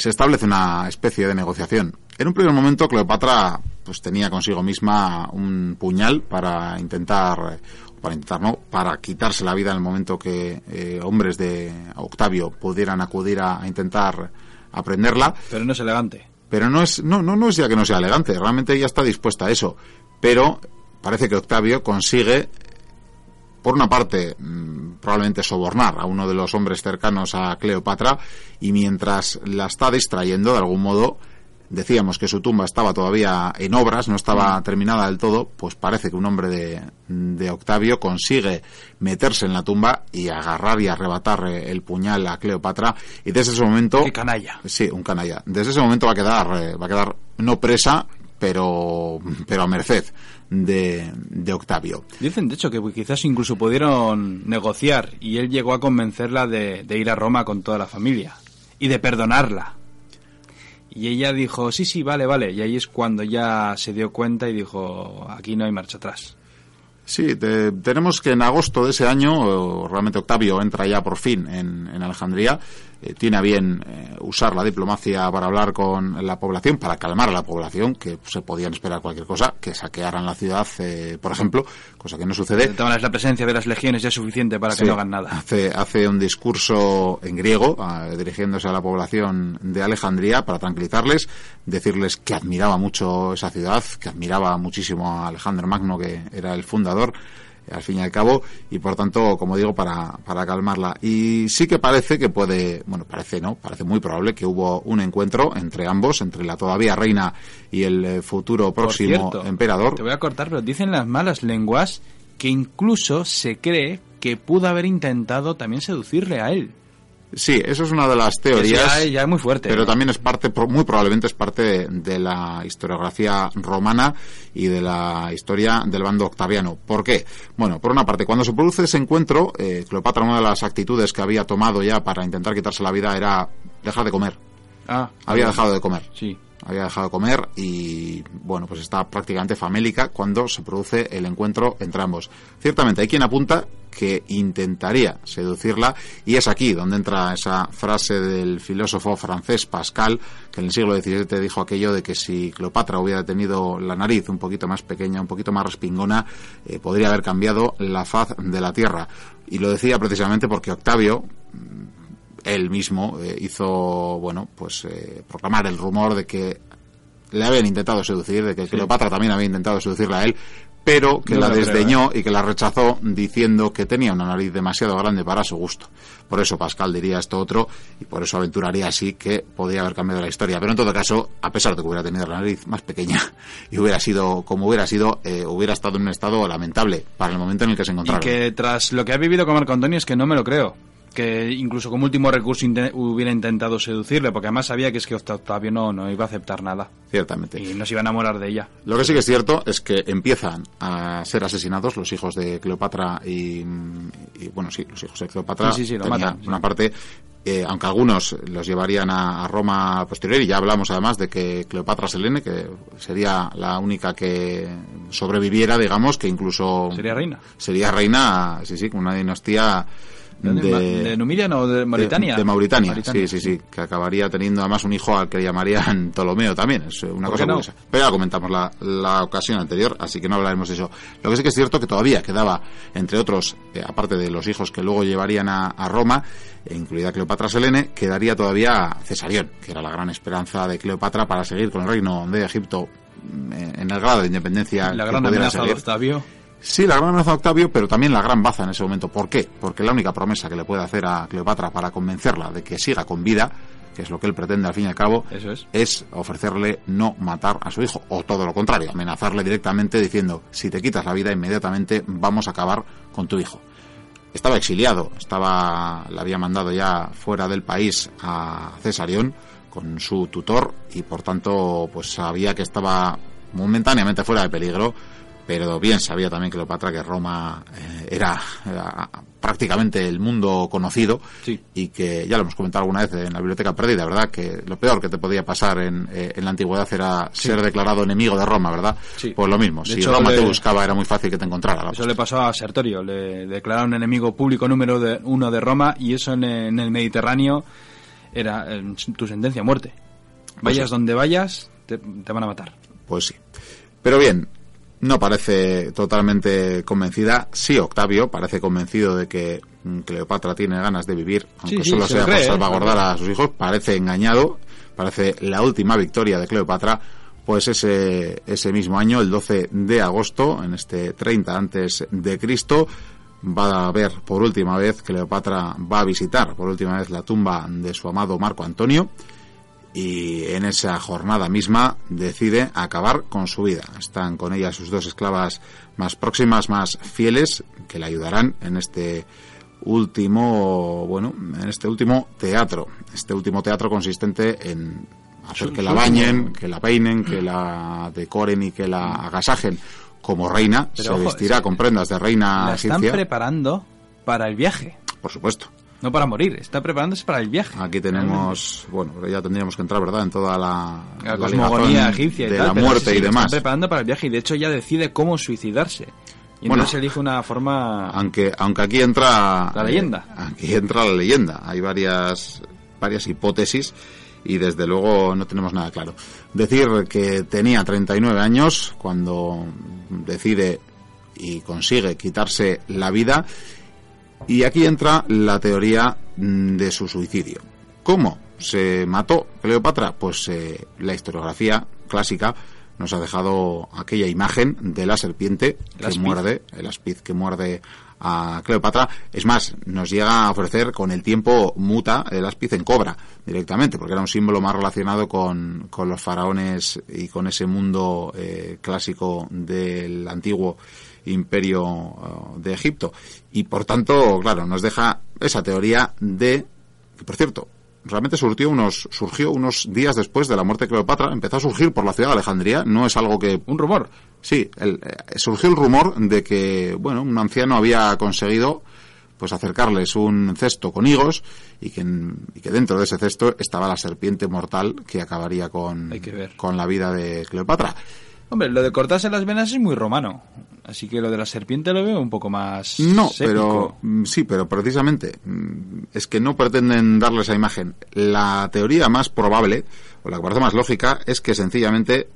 se establece una especie de negociación. En un primer momento Cleopatra pues tenía consigo misma un puñal para intentar para intentar no para quitarse la vida en el momento que eh, hombres de Octavio pudieran acudir a, intentar aprenderla. Pero no es elegante. Pero no es no no no es ya que no sea elegante. Realmente ella está dispuesta a eso. Pero parece que Octavio consigue por una parte, mm, probablemente sobornar a uno de los hombres cercanos a Cleopatra y mientras la está distrayendo de algún modo, decíamos que su tumba estaba todavía en obras, no estaba mm. terminada del todo, pues parece que un hombre de, de Octavio consigue meterse en la tumba y agarrar y arrebatar eh, el puñal a Cleopatra y desde ese momento... ¡Qué canalla! Sí, un canalla. Desde ese momento va a quedar, eh, va a quedar no presa, pero, pero a merced de, de, Octavio. Dicen, de hecho, que quizás incluso pudieron negociar y él llegó a convencerla de, de ir a Roma con toda la familia y de perdonarla. Y ella dijo, sí, sí, vale, vale. Y ahí es cuando ya se dio cuenta y dijo, aquí no hay marcha atrás. Sí, tenemos que en agosto de ese año, realmente Octavio entra ya por fin en, en Alejandría eh, tiene a bien eh, usar la diplomacia para hablar con la población, para calmar a la población, que se podían esperar cualquier cosa, que saquearan la ciudad, eh, por ejemplo, cosa que no sucede. De la presencia de las legiones ya es suficiente para que no hagan nada. Hace, hace un discurso en griego, dirigiéndose a la población de Alejandría, para tranquilizarles, decirles que admiraba mucho esa ciudad, que admiraba muchísimo a Alejandro Magno, que era el fundador, al fin y al cabo, y por tanto, como digo, para, para calmarla. Y sí que parece que puede, bueno, parece no, parece muy probable que hubo un encuentro entre ambos, entre la todavía reina y el eh, futuro próximo emperador. Te voy a cortar, pero dicen las malas lenguas que incluso se cree que pudo haber intentado también seducirle a él. Sí, eso es una de las teorías. ya, es muy fuerte. Pero también es parte, muy probablemente es parte de, la historiografía romana y de la historia del bando octaviano. ¿Por qué? Bueno, por una parte, cuando se produce ese encuentro, eh, Cleopatra, una de las actitudes que había tomado ya para intentar quitarse la vida era dejar de comer. Ah, había dejado de comer. Sí había dejado de comer y bueno pues está prácticamente famélica cuando se produce el encuentro entre ambos ciertamente hay quien apunta que intentaría seducirla. Y es aquí donde entra esa frase del filósofo francés Pascal que en el siglo XVII dijo aquello de que si Cleopatra hubiera tenido la nariz un poquito más pequeña un poquito más respingona eh, podría haber cambiado la faz de la tierra. Y lo decía precisamente porque Octavio él mismo eh, hizo, bueno, pues eh, proclamar el rumor de que le habían intentado seducir, de que Cleopatra también había intentado seducirla a él, pero que la desdeñó ¿eh? y que la rechazó diciendo que tenía una nariz demasiado grande para su gusto. Por eso Pascal diría esto otro y por eso aventuraría así que podría haber cambiado la historia. Pero en todo caso, a pesar de que hubiera tenido la nariz más pequeña y hubiera sido como hubiera sido, hubiera estado en un estado lamentable para el momento en el que se encontraba. Y que tras lo que ha vivido con Marco Antonio es que no me lo creo que incluso como último recurso hubiera intentado seducirle, porque además sabía que es que Octavio no, no iba a aceptar nada. Ciertamente. Y no se iba a enamorar de ella. Lo que sí que es cierto es que empiezan a ser asesinados los hijos de Cleopatra y, bueno, sí, los hijos de Cleopatra. Sí, sí, lo matan. Una parte, eh, aunque algunos los llevarían a, Roma posterior, y ya hablamos además de que Cleopatra Selene, que sería la única que sobreviviera, digamos, que incluso... Sería reina. Sería reina, sí, sí, con una dinastía de, de, Numidia o de Mauritania? De, Mauritania, sí, sí, sí, que acabaría teniendo además un hijo al que llamarían Ptolomeo también, es una cosa curiosa. Pero ya comentamos la, la, ocasión anterior, así que no hablaremos de eso. Lo que sí que es cierto que todavía quedaba, entre otros, eh, aparte de los hijos que luego llevarían a, a Roma, e incluida Cleopatra Selene, quedaría todavía Cesarión, que era la gran esperanza de Cleopatra para seguir con el reino de Egipto mm, en el grado de independencia. La gran amenaza de Octavio Sí, la gran amenaza de Octavio, pero también la gran baza en ese momento. ¿Por qué? Porque la única promesa que le puede hacer a Cleopatra para convencerla de que siga con vida, que es lo que él pretende al fin y al cabo, es. ofrecerle no matar a su hijo, o todo lo contrario, amenazarle directamente diciendo, si te quitas la vida inmediatamente vamos a acabar con tu hijo. Estaba exiliado, estaba, le había mandado ya fuera del país a Cesarión con su tutor y por tanto pues sabía que estaba momentáneamente fuera de peligro pero bien sabía también Cleopatra que Roma eh, era, prácticamente el mundo conocido y que ya lo hemos comentado alguna vez en la biblioteca perdida, ¿verdad? Que lo peor que te podía pasar en, eh, en la antigüedad era ser declarado enemigo de Roma, ¿verdad? Pues lo mismo, si Roma te buscaba era muy fácil que te encontrara. Eso le pasó a Sertorio, le declararon enemigo público número de, uno de Roma y eso en, el Mediterráneo era tu sentencia a muerte. Pues vayas donde vayas, te van a matar. Pues sí. Pero bien, no parece totalmente convencida. Sí, Octavio parece convencido de que Cleopatra tiene ganas de vivir, aunque solo sea por ¿eh? salvaguardar a sus hijos. Parece engañado. Parece la última victoria de Cleopatra. Pues ese, ese mismo año, el 12 de agosto, en este 30 antes de Cristo, va a ver por última vez, Cleopatra va a visitar por última vez la tumba de su amado Marco Antonio y en esa jornada misma decide acabar con su vida. Están con ella sus dos esclavas más próximas, más fieles, que le ayudarán en este último, bueno, en este último teatro. Este último teatro consistente en hacer que la bañen, que la peinen, que la decoren y que la agasajen como reina. se vestirá con prendas de reina la están preparando para el viaje. Por supuesto. No para morir, está preparándose para el viaje. Aquí tenemos, bueno, ya tendríamos que entrar, ¿verdad? En toda la, la, cosmogonía egipcia y de tal, la muerte y demás. Está preparando para el viaje y de hecho ya decide cómo suicidarse. Y bueno, entonces elige una forma. Aunque, aunque aquí entra. La leyenda. Eh, aquí entra la leyenda. Hay varias, varias hipótesis y desde luego no tenemos nada claro. Decir que tenía 39 años cuando decide y consigue quitarse la vida y aquí entra la teoría mm, de su suicidio. ¿Cómo se mató Cleopatra? Pues eh, la historiografía clásica nos ha dejado aquella imagen de la serpiente que muerde, el aspiz que muerde a Cleopatra. Es más, nos llega a ofrecer con el tiempo muta el aspiz en cobra directamente, porque era un símbolo más relacionado con, con los faraones y con ese mundo eh, clásico del antiguo imperio uh, de Egipto. Y por tanto, claro, nos deja esa teoría de que por cierto, realmente surgió unos, surgió unos días después de la muerte de Cleopatra, empezó a surgir por la ciudad de Alejandría, no es algo que... Un rumor. Sí, el, eh, surgió el rumor de que, bueno, un anciano había conseguido pues acercarles un cesto con higos y que, y que dentro de ese cesto estaba la serpiente mortal que acabaría con, con la vida de Cleopatra. Hombre, lo de cortarse las venas es muy romano. Así que lo de la serpiente lo veo un poco más. No, pero mm, sí, pero precisamente mm, es que no pretenden darle esa imagen. La teoría más probable, o la que parece más lógica, es que sencillamente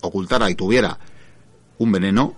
ocultara y tuviera un veneno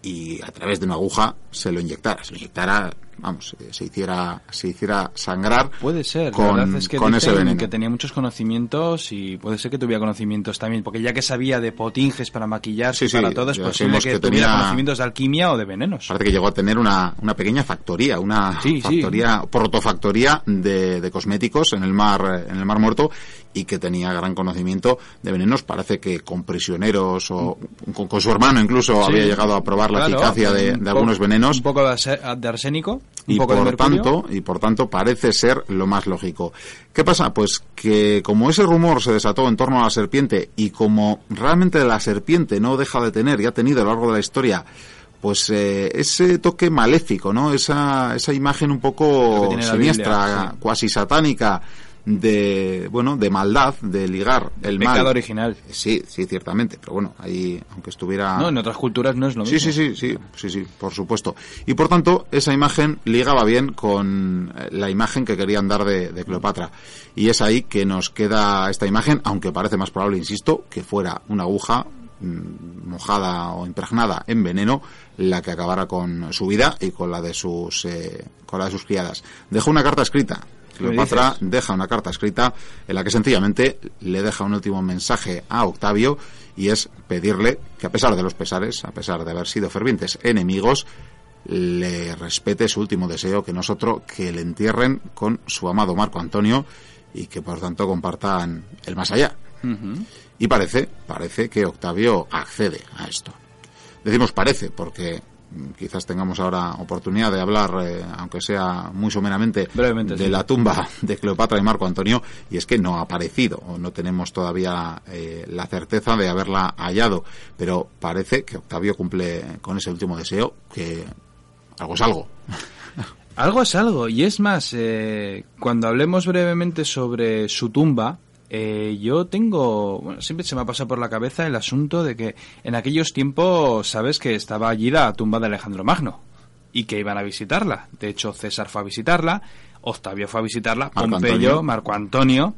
y a través de una aguja se lo inyectara. Se lo inyectara vamos, eh, se hiciera, se hiciera sangrar. Puede ser, con, es que con ese veneno. Que tenía muchos conocimientos y puede ser que tuviera conocimientos también, porque ya que sabía de potinges para maquillarse para todo, es posible que, tuviera conocimientos de alquimia o de venenos. Parece que llegó a tener una, una pequeña factoría, una factoría, protofactoría de, de cosméticos en el mar, en el mar muerto y que tenía gran conocimiento de venenos. Parece que con prisioneros o con, su hermano incluso había llegado a probar la eficacia de, algunos venenos. Un poco de arsénico y por tanto y por tanto parece ser lo más lógico. ¿Qué pasa? Pues que como ese rumor se desató en torno a la serpiente y como realmente la serpiente no deja de tener y ha tenido a lo largo de la historia pues eh, ese toque maléfico, ¿no? Esa, esa imagen un poco siniestra, cuasi satánica de bueno de maldad de ligar el, pecado original. Sí sí ciertamente pero bueno ahí aunque estuviera no en otras culturas no es lo mismo. sí sí sí sí sí por supuesto. Y por tanto esa imagen ligaba bien con eh, la imagen que querían dar de, de Cleopatra. Y es ahí que nos queda esta imagen aunque parece más probable insisto que fuera una aguja mm, mojada o impregnada en veneno la que acabara con su vida y con la de sus eh, con la de sus criadas. Dejó una carta escrita Cleopatra deja una carta escrita en la que sencillamente le deja un último mensaje a Octavio y es pedirle que a pesar de los pesares, a pesar de haber sido fervientes enemigos, le respete su último deseo, que no es otro que le entierren con su amado Marco Antonio y que por tanto compartan el más allá. Y parece, parece que Octavio accede a esto. Decimos parece porque quizás tengamos ahora oportunidad de hablar, eh, aunque sea muy someramente, de la tumba de Cleopatra y Marco Antonio, y es que no ha aparecido, o no tenemos todavía eh, la certeza de haberla hallado, pero parece que Octavio cumple con ese último deseo, que algo es algo. Algo es algo, y es más, eh, cuando hablemos brevemente sobre su tumba, eh, yo tengo, bueno, siempre se me ha pasado por la cabeza el asunto de que en aquellos tiempos, sabes que estaba allí la tumba de Alejandro Magno y que iban a visitarla. De hecho, César fue a visitarla, Octavio fue a visitarla, Pompeyo, Marco Antonio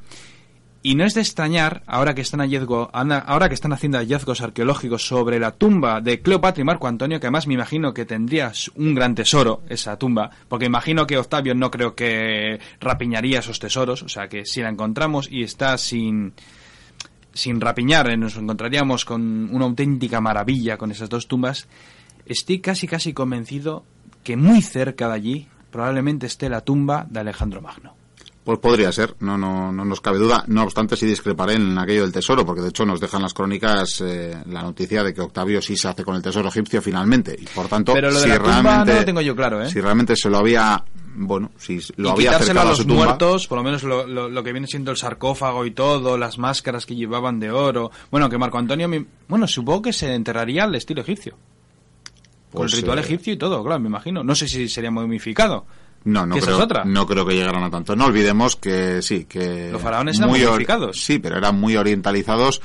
y no es de extrañar, ahora que están ahora que están haciendo hallazgos arqueológicos sobre la tumba de Cleopatra y Marco Antonio, que además me imagino que tendría un gran tesoro esa tumba, porque imagino que Octavio no creo que rapiñaría esos tesoros, o sea que si la encontramos y está sin sin rapiñar, eh, nos encontraríamos con una auténtica maravilla con esas dos tumbas. Estoy casi casi convencido que muy cerca de allí probablemente esté la tumba de Alejandro Magno. Pues podría ser, no, no, no nos cabe duda. No obstante, sí discreparé en aquello del tesoro, porque de hecho nos dejan las crónicas eh, la noticia de que Octavio sí se hace con el tesoro egipcio finalmente. Y por tanto, Pero lo de si la realmente, no lo tengo yo claro, ¿eh? Si realmente se lo había, bueno, si lo y había acercado a, los muertos, por lo menos lo, lo, que viene siendo el sarcófago y todo, las máscaras que llevaban de oro. Bueno, que Marco Antonio, bueno, supongo que se enterraría al estilo egipcio. con el pues, ritual eh, egipcio y todo, claro, me imagino. No sé si sería momificado. No, no creo, no creo que llegaran a tanto. No olvidemos que sí, que... Los faraones eran muy modificados. Sí, pero eran muy orientalizados,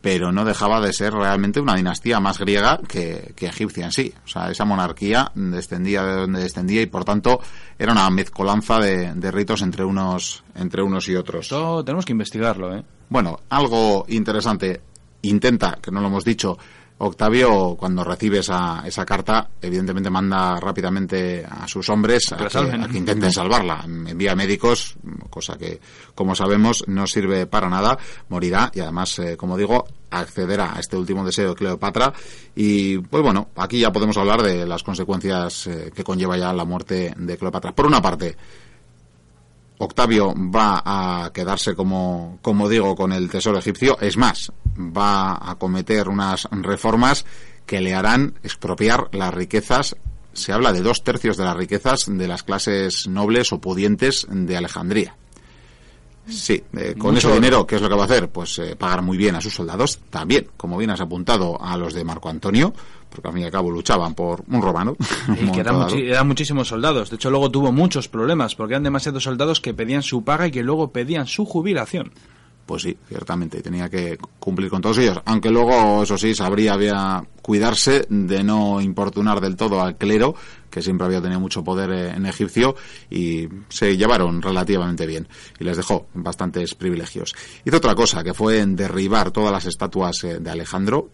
pero no dejaba de ser realmente una dinastía más griega que, egipcia en sí. O sea, esa monarquía descendía de donde descendía y por tanto era una mezcolanza de, de ritos entre unos, entre unos y otros. Esto tenemos que investigarlo, ¿eh? Bueno, algo interesante. Intenta, que no lo hemos dicho, Octavio, cuando recibe esa, esa carta, evidentemente manda rápidamente a sus hombres a que, intenten salvarla. Envía médicos, cosa que, como sabemos, no sirve para nada. Morirá y además, eh, como digo, accederá a este último deseo de Cleopatra. Y, pues bueno, aquí ya podemos hablar de las consecuencias eh, que conlleva ya la muerte de Cleopatra. Por una parte, Octavio va a quedarse, como, como digo, con el tesoro egipcio. Es más, va a cometer unas reformas que le harán expropiar las riquezas se habla de dos tercios de las riquezas de las clases nobles o pudientes de Alejandría. Sí, eh, con ese dinero, ¿qué es lo que va a hacer? Pues eh, pagar muy bien a sus soldados, también, como bien has apuntado, a los de Marco Antonio, porque al fin y al cabo luchaban por un romano. Y que eran, muchísimos soldados. De hecho, luego tuvo muchos problemas, porque eran demasiados soldados que pedían su paga y que luego pedían su jubilación. Pues sí, ciertamente, tenía que cumplir con todos ellos. Aunque luego, eso sí, sabría había cuidarse de no importunar del todo al clero, que siempre había tenido mucho poder eh, en Egipcio, y se llevaron relativamente bien. Y les dejó bastantes privilegios. Hizo otra cosa, que fue en derribar todas las estatuas eh, de Alejandro,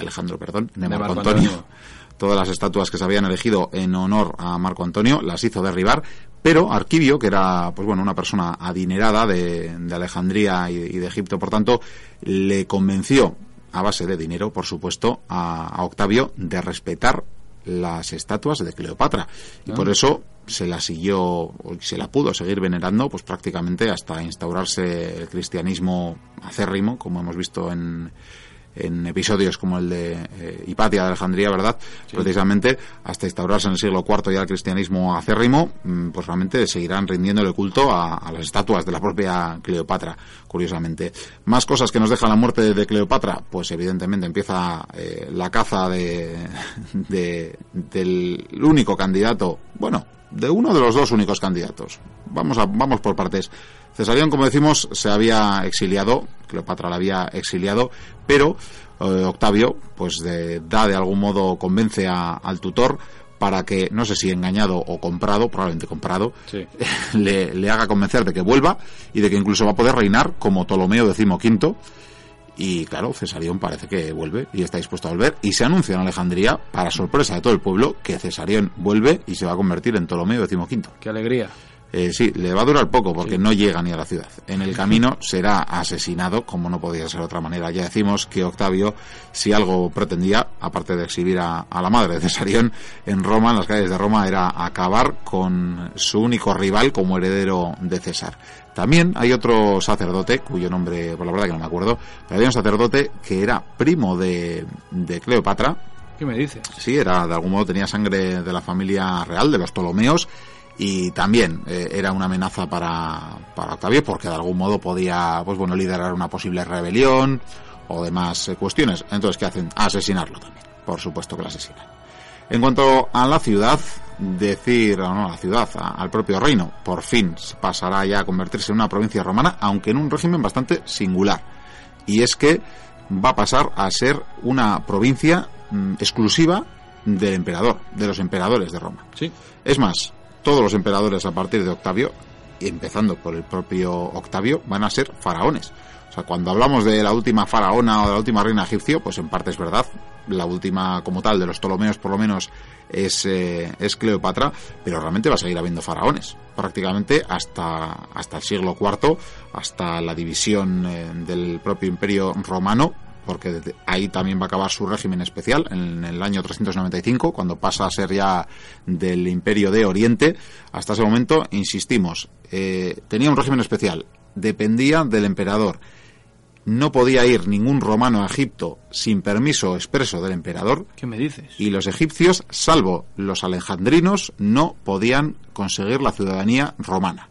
Alejandro, perdón, de Marco, Antonio. Todas las estatuas que se habían elegido en honor a Marco Antonio las hizo derribar, pero Arquivio, que era pues bueno, una persona adinerada de, Alejandría y, de Egipto, por tanto, le convenció, a base de dinero, por supuesto, a, Octavio de respetar las estatuas de Cleopatra. Y por ah. eso se la siguió, se la pudo seguir venerando, pues prácticamente hasta instaurarse el cristianismo acérrimo, como hemos visto en, en episodios como el de eh, Hipatia de Alejandría, ¿verdad? Precisamente hasta instaurarse en el siglo IV ya el cristianismo acérrimo, mm, pues realmente seguirán rindiéndole culto a, las estatuas de la propia Cleopatra, curiosamente. Más cosas que nos deja la muerte de Cleopatra, pues evidentemente empieza eh, la caza de, del único candidato, bueno, de uno de los dos únicos candidatos. Vamos, a, vamos por partes. Cesarión, como decimos, se había exiliado, Cleopatra la había exiliado, pero eh, Octavio, pues da de algún modo, convence al tutor para que, no sé si engañado o comprado, probablemente comprado, le, haga convencer de que vuelva y de que incluso va a poder reinar como Ptolomeo XV. Y claro, Cesarión parece que vuelve y está dispuesto a volver. Y se anuncia en Alejandría, para sorpresa de todo el pueblo, que Cesarión vuelve y se va a convertir en Ptolomeo XV. ¡Qué alegría! Eh, sí, le va a durar poco porque no llega ni a la ciudad. En el camino será asesinado, como no podía ser de otra manera. Ya decimos que Octavio, si algo pretendía, aparte de exhibir a, la madre de Cesarión en Roma, en las calles de Roma, era acabar con su único rival como heredero de César. También hay otro sacerdote, cuyo nombre, por la verdad que no me acuerdo, pero había un sacerdote que era primo de, de Cleopatra. ¿Qué me dices? Sí, era, de algún modo tenía sangre de la familia real, de los Ptolomeos, y también eh, era una amenaza para, para Octavio porque de algún modo podía pues bueno liderar una posible rebelión o demás eh, cuestiones entonces qué hacen asesinarlo también por supuesto que lo asesinan en cuanto a la ciudad decir no la ciudad al propio reino por fin pasará ya a convertirse en una provincia romana aunque en un régimen bastante singular. Y es que va a pasar a ser una provincia mm, exclusiva del emperador de los emperadores de Roma. Sí. Es más todos los emperadores a partir de Octavio, empezando por el propio Octavio, van a ser faraones. Cuando hablamos de la última faraona o de la última reina egipcio, pues en parte es verdad. La última, como tal, de los Ptolomeos, por lo menos, es, eh, es Cleopatra, pero realmente va a seguir habiendo faraones, prácticamente hasta, hasta el siglo IV, hasta la división eh, del propio imperio romano, porque ahí también va a acabar su régimen especial en el año 395, cuando pasa a ser ya del imperio de Oriente. Hasta ese momento, insistimos, eh, tenía un régimen especial, dependía del emperador. No podía ir ningún romano a Egipto sin permiso expreso del emperador. ¿Qué me dices? Y los egipcios, salvo los alejandrinos, no podían conseguir la ciudadanía romana.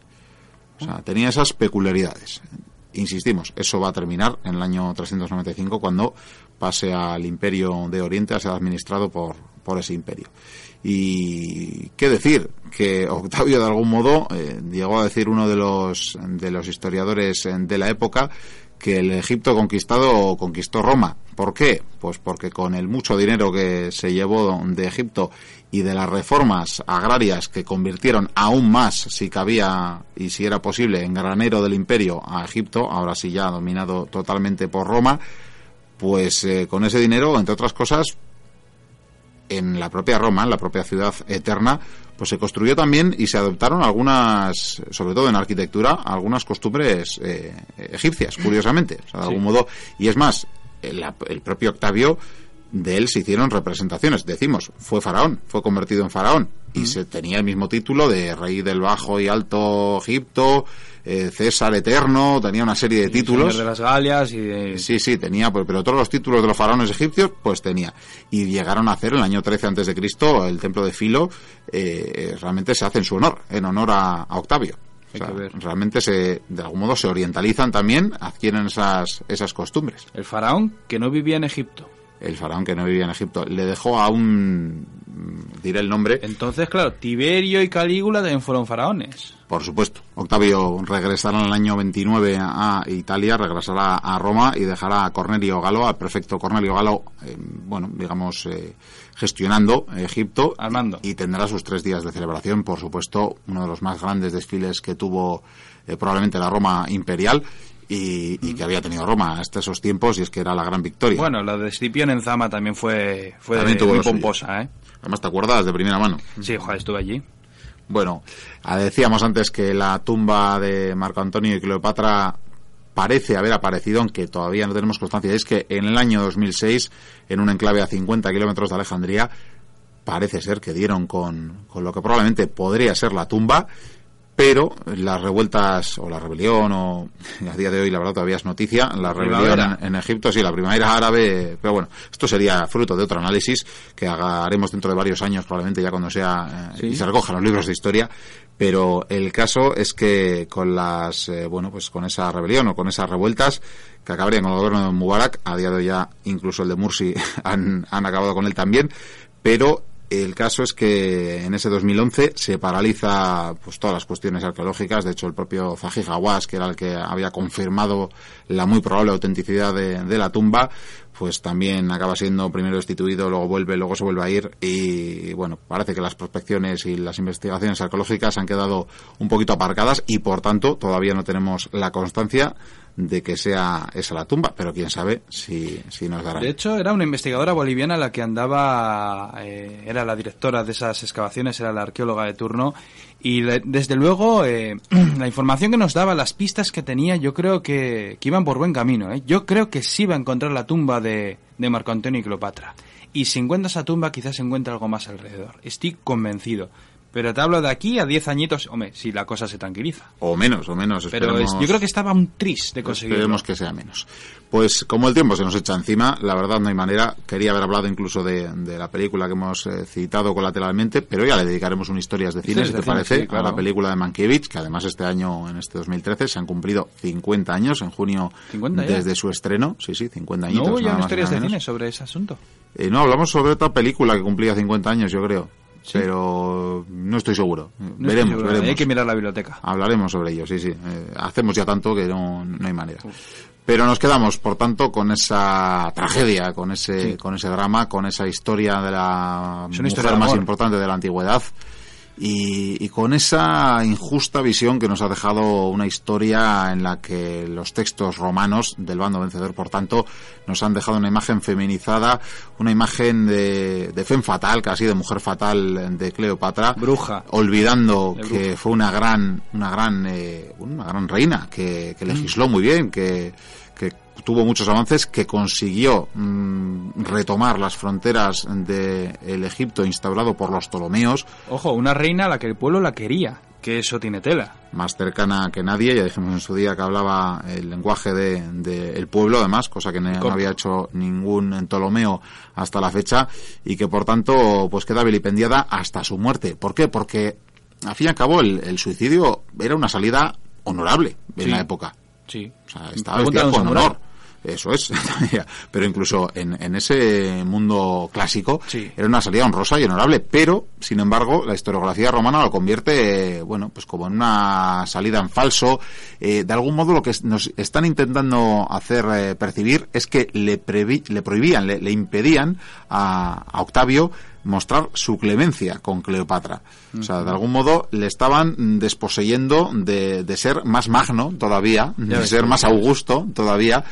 O sea, tenía esas peculiaridades insistimos, eso va a terminar en el año 395 cuando pase al imperio de Oriente a ser administrado por, por ese imperio. Y qué decir, que Octavio de algún modo eh, llegó a decir uno de los, de los historiadores de la época que el Egipto conquistado conquistó Roma. ¿Por qué? Pues porque con el mucho dinero que se llevó de Egipto y de las reformas agrarias que convirtieron aún más, si cabía y si era posible, en granero del imperio a Egipto, ahora sí ya dominado totalmente por Roma, pues eh, con ese dinero, entre otras cosas, en la propia Roma, en la propia ciudad eterna, pues se construyó también y se adoptaron algunas, sobre todo en arquitectura, algunas costumbres eh, egipcias, curiosamente. O sea, de algún modo, y es más, el, propio Octavio de él se hicieron representaciones. Decimos, fue faraón, fue convertido en faraón y se tenía el mismo título de rey del Bajo y Alto Egipto, eh, César Eterno, tenía una serie de títulos. de las Galias y Sí, sí, tenía, pero todos los títulos de los faraones egipcios, pues tenía. Y llegaron a hacer en el año 13 antes de Cristo el templo de Filo, eh, realmente se hace en su honor, en honor a, Octavio. realmente se, de algún modo se orientalizan también, adquieren esas, esas costumbres. El faraón que no vivía en Egipto el faraón que no vivía en Egipto, le dejó a un, diré el nombre. Entonces, claro, Tiberio y Calígula también fueron faraones. Por supuesto. Octavio regresará en el año 29 a Italia, regresará a Roma y dejará a Cornelio Galo, al prefecto Cornelio Galo, eh, bueno, digamos, eh, gestionando Egipto. Armando. Y tendrá sus tres días de celebración, por supuesto, uno de los más grandes desfiles que tuvo eh, probablemente la Roma imperial y, que había tenido Roma hasta esos tiempos y es que era la gran victoria. Bueno, la de Escipión en Zama también fue, fue muy pomposa, ¿eh? Además, ¿te acuerdas de primera mano? Sí, joder, estuve allí. Bueno, ah, decíamos antes que la tumba de Marco Antonio y Cleopatra parece haber aparecido, aunque todavía no tenemos constancia. Es que en el año 2006, en un enclave a 50 kilómetros de Alejandría, parece ser que dieron con, con lo que probablemente podría ser la tumba pero las revueltas o la rebelión o a día de hoy la verdad todavía es noticia la, rebelión en, Egipto sí la primavera árabe pero bueno esto sería fruto de otro análisis que haremos dentro de varios años probablemente ya cuando sea eh, y se recojan los libros de historia pero el caso es que con las eh, bueno pues con esa rebelión o con esas revueltas que acabarían con el gobierno de Mubarak a día de hoy ya incluso el de Mursi han, han acabado con él también pero el caso es que en ese 2011 se paraliza pues todas las cuestiones arqueológicas. De hecho, el propio Zahi Hawass, que era el que había confirmado la muy probable autenticidad de, la tumba, pues también acaba siendo primero destituido, luego vuelve, luego se vuelve a ir y bueno, parece que las prospecciones y las investigaciones arqueológicas han quedado un poquito aparcadas y por tanto todavía no tenemos la constancia de que sea esa la tumba, pero quién sabe si, si nos dará. De hecho, era una investigadora boliviana la que andaba, eh, era la directora de esas excavaciones, era la arqueóloga de turno, y desde luego eh, la información que nos daba, las pistas que tenía, yo creo que, iban por buen camino. ¿eh? Yo creo que sí va a encontrar la tumba de, de Marco Antonio y Cleopatra. Y si encuentra esa tumba, quizás se encuentre algo más alrededor. Estoy convencido. Pero te hablo de aquí a 10 añitos, hombre, si la cosa se tranquiliza. O menos, o menos. Pero yo creo que estaba un tris de conseguirlo. Esperemos que sea menos. Pues como el tiempo se nos echa encima, la verdad no hay manera. Quería haber hablado incluso de, la película que hemos eh, citado colateralmente, pero ya le dedicaremos un historias de cine, si te parece, a la película de Mankiewicz, que además este año, en este 2013, se han cumplido 50 años, en junio, desde su estreno. Sí, sí, 50 años. ¿No hubo historias de cine sobre ese asunto? Eh, no, hablamos sobre otra película que cumplía 50 años, yo creo pero no estoy seguro. veremos, veremos. Hay que mirar la biblioteca. Hablaremos sobre ello, sí, sí. Eh, hacemos ya tanto que no, no hay manera. Pero nos quedamos, por tanto, con esa tragedia, con ese, con ese drama, con esa historia de la mujer más importante de la antigüedad y, con esa injusta visión que nos ha dejado una historia en la que los textos romanos del bando vencedor, por tanto, nos han dejado una imagen feminizada, una imagen de, de femme fatal, casi de mujer fatal de Cleopatra, bruja, olvidando que fue una gran, una gran, eh, una gran reina que, que legisló muy bien, que tuvo muchos avances, que consiguió mm, retomar las fronteras del el Egipto instaurado por los Ptolomeos. Ojo, una reina a la que el pueblo la quería, que eso tiene tela. Más cercana que nadie, ya dijimos en su día que hablaba el lenguaje del de, pueblo, además, cosa que no, había hecho ningún Ptolomeo hasta la fecha, y que por tanto pues queda vilipendiada hasta su muerte. ¿Por qué? Porque al fin y al cabo el, suicidio era una salida honorable en la época. Sí. O sea, estaba con honor. Eso es. pero incluso en, en, ese mundo clásico era una salida honrosa y honorable. Pero, sin embargo, la historiografía romana lo convierte, bueno, pues como en una salida en falso. Eh, de algún modo lo que nos están intentando hacer eh, percibir es que le, le prohibían, le, impedían a, Octavio mostrar su clemencia con Cleopatra. O sea, de algún modo le estaban desposeyendo de, de ser más magno todavía, de ser más augusto todavía,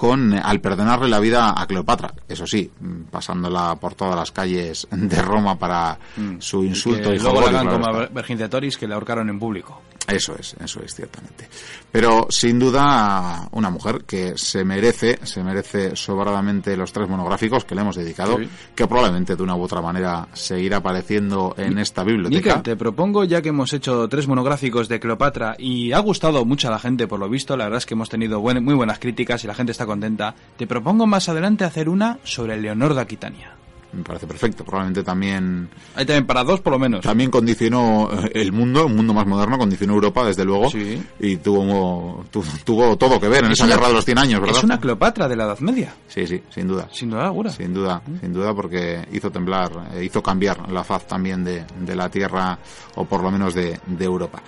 con al perdonarle la vida a Cleopatra, eso sí, pasándola por todas las calles de Roma para mm. su insulto y, luego la como a Vergintetoris que le ahorcaron en público. Eso es, eso es, ciertamente. Pero sin duda, una mujer que se merece, se merece sobradamente los tres monográficos que le hemos dedicado, que probablemente de una u otra manera seguirá apareciendo en esta biblioteca. te propongo, ya que hemos hecho tres monográficos de Cleopatra y ha gustado mucho a la gente por lo visto, la verdad es que hemos tenido muy buenas críticas y la gente está contenta, te propongo más adelante hacer una sobre Leonor de Aquitania me parece perfecto. Probablemente también. Hay también para dos, por lo menos. También condicionó eh, el mundo, un mundo más moderno, condicionó Europa, desde luego. Sí. Y tuvo, tuvo, todo que ver en esa guerra de los 100 años, ¿verdad? Es una Cleopatra de la Edad Media. Sí, sí, sin duda. Sin duda alguna. Sin duda, mm. sin duda, porque hizo temblar, eh, hizo cambiar la faz también de, de la tierra, o por lo menos de, de Europa.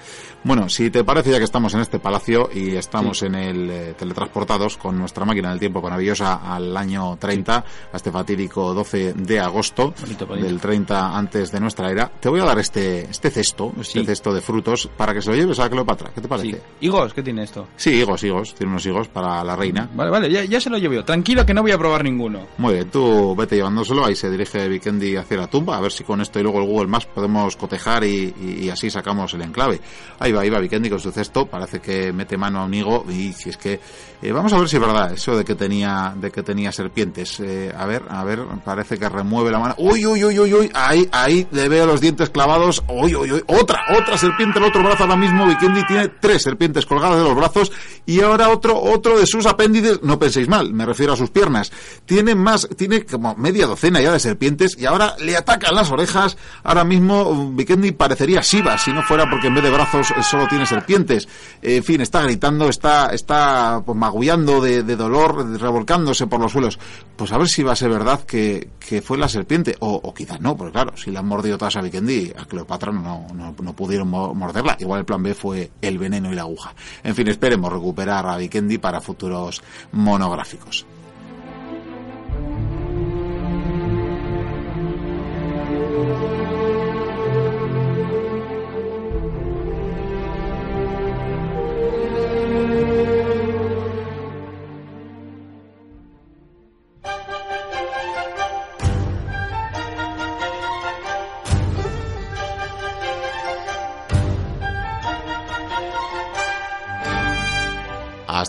Bueno, si te parece ya que estamos en este palacio y estamos en el eh, teletransportados con nuestra máquina del tiempo maravillosa al año 30, a este fatídico 12 de agosto del 30 antes de nuestra era, te voy a dar este este cesto, este cesto de frutos para que se lo lleves a Cleopatra. ¿Qué te parece? ¿Higos? ¿Qué tiene esto? Sí, higos, higos. Tiene unos higos para la reina. Vale, vale, ya, se lo llevo yo. Tranquilo que no voy a probar ninguno. Muy bien, tú vete llevándoselo. Ahí se dirige Vikendi hacia la tumba. A ver si con esto y luego el Google Maps podemos cotejar y, y así sacamos el enclave. Ahí Ahí va, Vikendi con su cesto, parece que mete mano a un higo y si es que eh, vamos a ver si es verdad eso de que tenía de que tenía serpientes. Eh, a ver, a ver, parece que remueve la mano. Uy, uy, uy, uy, uy, ahí, ahí le veo los dientes clavados. Uy, uy, uy, otra, otra serpiente el otro brazo ahora mismo. Vikendi tiene tres serpientes colgadas de los brazos y ahora otro, otro de sus apéndices. No penséis mal, me refiero a sus piernas. Tiene más, tiene como media docena ya de serpientes y ahora le atacan las orejas. Ahora mismo Vikendi parecería Shiva si no fuera porque en vez de brazos solo tiene serpientes. en fin, está gritando, está, está pues, magullando de, dolor, revolcándose por los suelos. Pues a ver si va a ser verdad que, fue la serpiente, o, quizás no, porque claro, si la han mordido todas a Vikendi, a Cleopatra no, no, no pudieron morderla. Igual el plan B fue el veneno y la aguja. En fin, esperemos recuperar a Vikendi para futuros monográficos.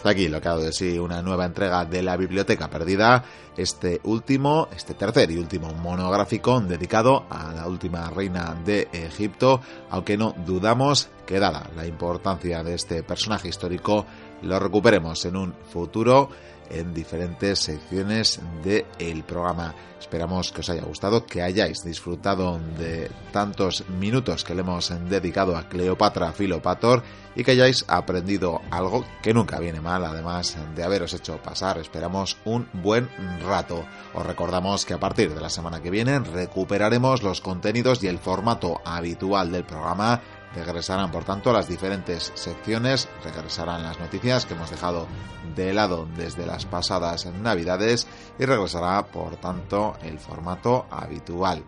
Hasta aquí lo que ha de sí una nueva entrega de la Biblioteca Perdida, este último, este tercer y último monográfico dedicado a la última reina de Egipto, aunque no dudamos que dada la importancia de este personaje histórico, lo recuperemos en un futuro en diferentes secciones del programa. Esperamos que os haya gustado, que hayáis disfrutado de tantos minutos que le hemos dedicado a Cleopatra Filopator y que hayáis aprendido algo que nunca viene mal, además de haberos hecho pasar, esperamos un buen rato. Os recordamos que a partir de la semana que viene recuperaremos los contenidos y el formato habitual del programa Regresarán, por tanto, las diferentes secciones, regresarán las noticias que hemos dejado de lado desde las pasadas navidades y regresará, por tanto, el formato habitual.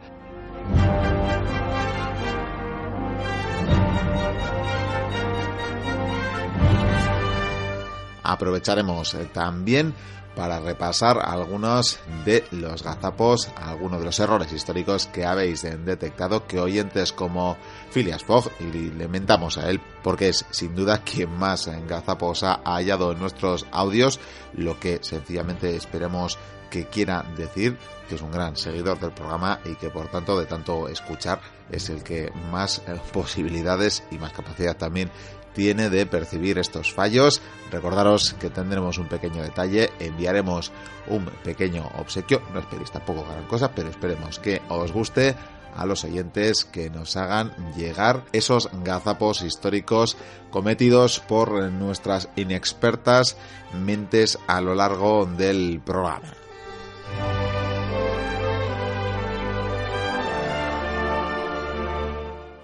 Aprovecharemos también para repasar algunos de los gazapos, algunos de los errores históricos que habéis detectado que oyentes como Phileas Fogg, y lamentamos a él porque es sin duda quien más gazapos ha hallado en nuestros audios, lo que sencillamente esperemos que quiera decir que es un gran seguidor del programa y que por tanto de tanto escuchar es el que más eh, posibilidades y más capacidad también tiene de percibir estos fallos. Recordaros que tendremos un pequeño detalle, enviaremos un pequeño obsequio, no esperéis tampoco gran cosa, pero esperemos que os guste a los oyentes que nos hagan llegar esos gazapos históricos cometidos por nuestras inexpertas mentes a lo largo del programa.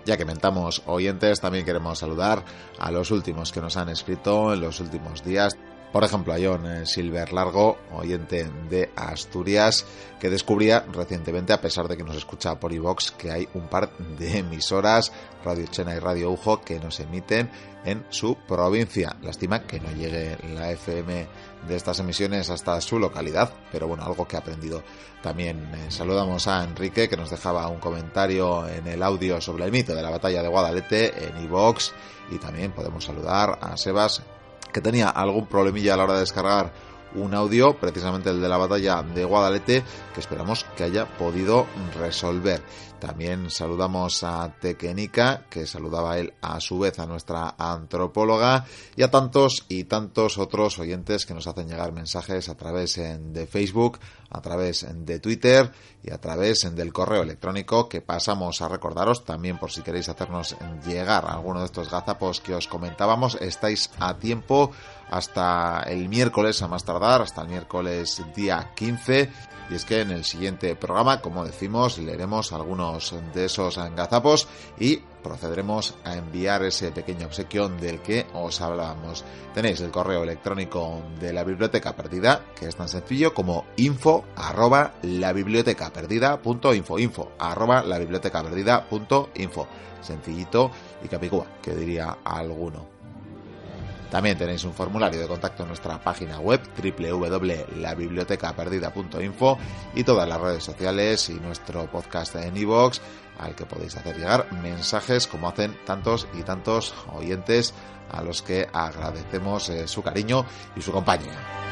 Ya que mentamos oyentes, también queremos saludar a los últimos que nos han escrito en los últimos días Por ejemplo, a John eh, Silver Largo, oyente de Asturias, que descubría recientemente, a pesar de que nos escucha por iVox, que hay un par de emisoras, Radio Chena y Radio Ujo, que nos emiten en su provincia. Lástima que no llegue la FM de estas emisiones hasta su localidad, pero bueno, algo que he aprendido. También eh, saludamos a Enrique, que nos dejaba un comentario en el audio sobre el mito de la batalla de Guadalete en iVox, y también podemos saludar a Sebas que tenía algún problemilla a la hora de descargar un audio, precisamente el de la batalla de Guadalete, que esperamos que haya podido resolver. También saludamos a Tequenica, que saludaba él a su vez a nuestra antropóloga, y a tantos y tantos otros oyentes que nos hacen llegar mensajes a través de Facebook, a través de Twitter y a través del correo electrónico que pasamos a recordaros también por si queréis hacernos llegar alguno de estos gazapos que os comentábamos. Estáis a tiempo hasta el miércoles a más tardar, hasta el miércoles día 15. Y es que en el siguiente programa, como decimos, leeremos algunos de esos gazapos y procederemos a enviar ese pequeño obsequio del que os hablábamos. Tenéis el correo electrónico de la biblioteca perdida, que es tan sencillo como info arroba la biblioteca perdida punto info, info arroba la biblioteca perdida punto info. Sencillito y capicúa, que diría alguno. También tenéis un formulario de contacto en nuestra página web www.labibliotecaperdida.info y todas las redes sociales y nuestro podcast en iVoox al que podéis hacer llegar mensajes como hacen tantos y tantos oyentes a los que agradecemos eh, su cariño y su compañía.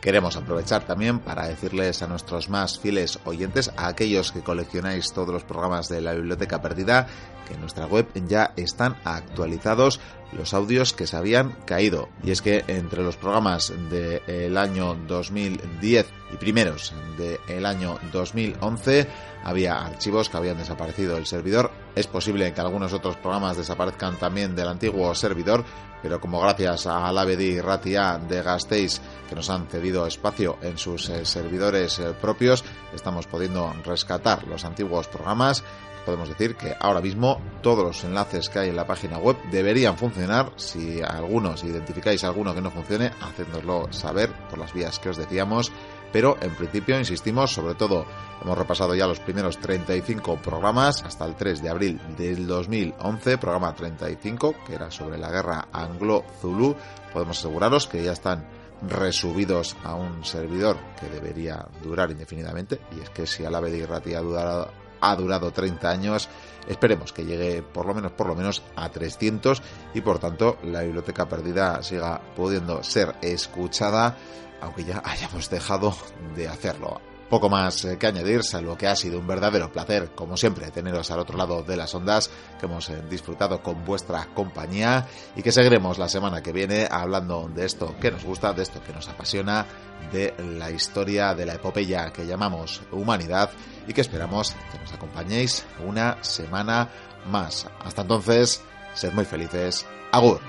Queremos aprovechar también para decirles a nuestros más fieles oyentes, a aquellos que coleccionáis todos los programas de la Biblioteca Perdida, en nuestra web ya están actualizados los audios que se habían caído. Y es que entre los programas del año 2010 y primeros del año 2011 había archivos que habían desaparecido del servidor. Es posible que algunos otros programas desaparezcan también del antiguo servidor, pero como gracias a la BD Ratia de Gasteiz que nos han cedido espacio en sus eh, servidores eh, propios, estamos pudiendo rescatar los antiguos programas. Podemos decir que ahora mismo todos los enlaces que hay en la página web deberían funcionar. Si algunos identificáis alguno que no funcione, hacednoslo saber por las vías que os decíamos pero en principio, insistimos, sobre todo hemos repasado ya los primeros 35 programas hasta el 3 de abril del 2011, programa 35, que era sobre la guerra anglo-zulú. Podemos aseguraros que ya están resubidos a un servidor que debería durar indefinidamente, y es que si a la Rati ha durado, ha durado 30 años, esperemos que llegue por lo menos por lo menos a 300 y por tanto la biblioteca perdida siga pudiendo ser escuchada aunque ya hayamos dejado de hacerlo. Poco más eh, que añadir, salvo que ha sido un verdadero placer, como siempre, teneros al otro lado de las ondas, que hemos eh, disfrutado con vuestra compañía y que seguiremos la semana que viene hablando de esto que nos gusta, de esto que nos apasiona, de la historia de la epopeya que llamamos humanidad y que esperamos que nos acompañéis una semana más. Hasta entonces, sed muy felices. Agur.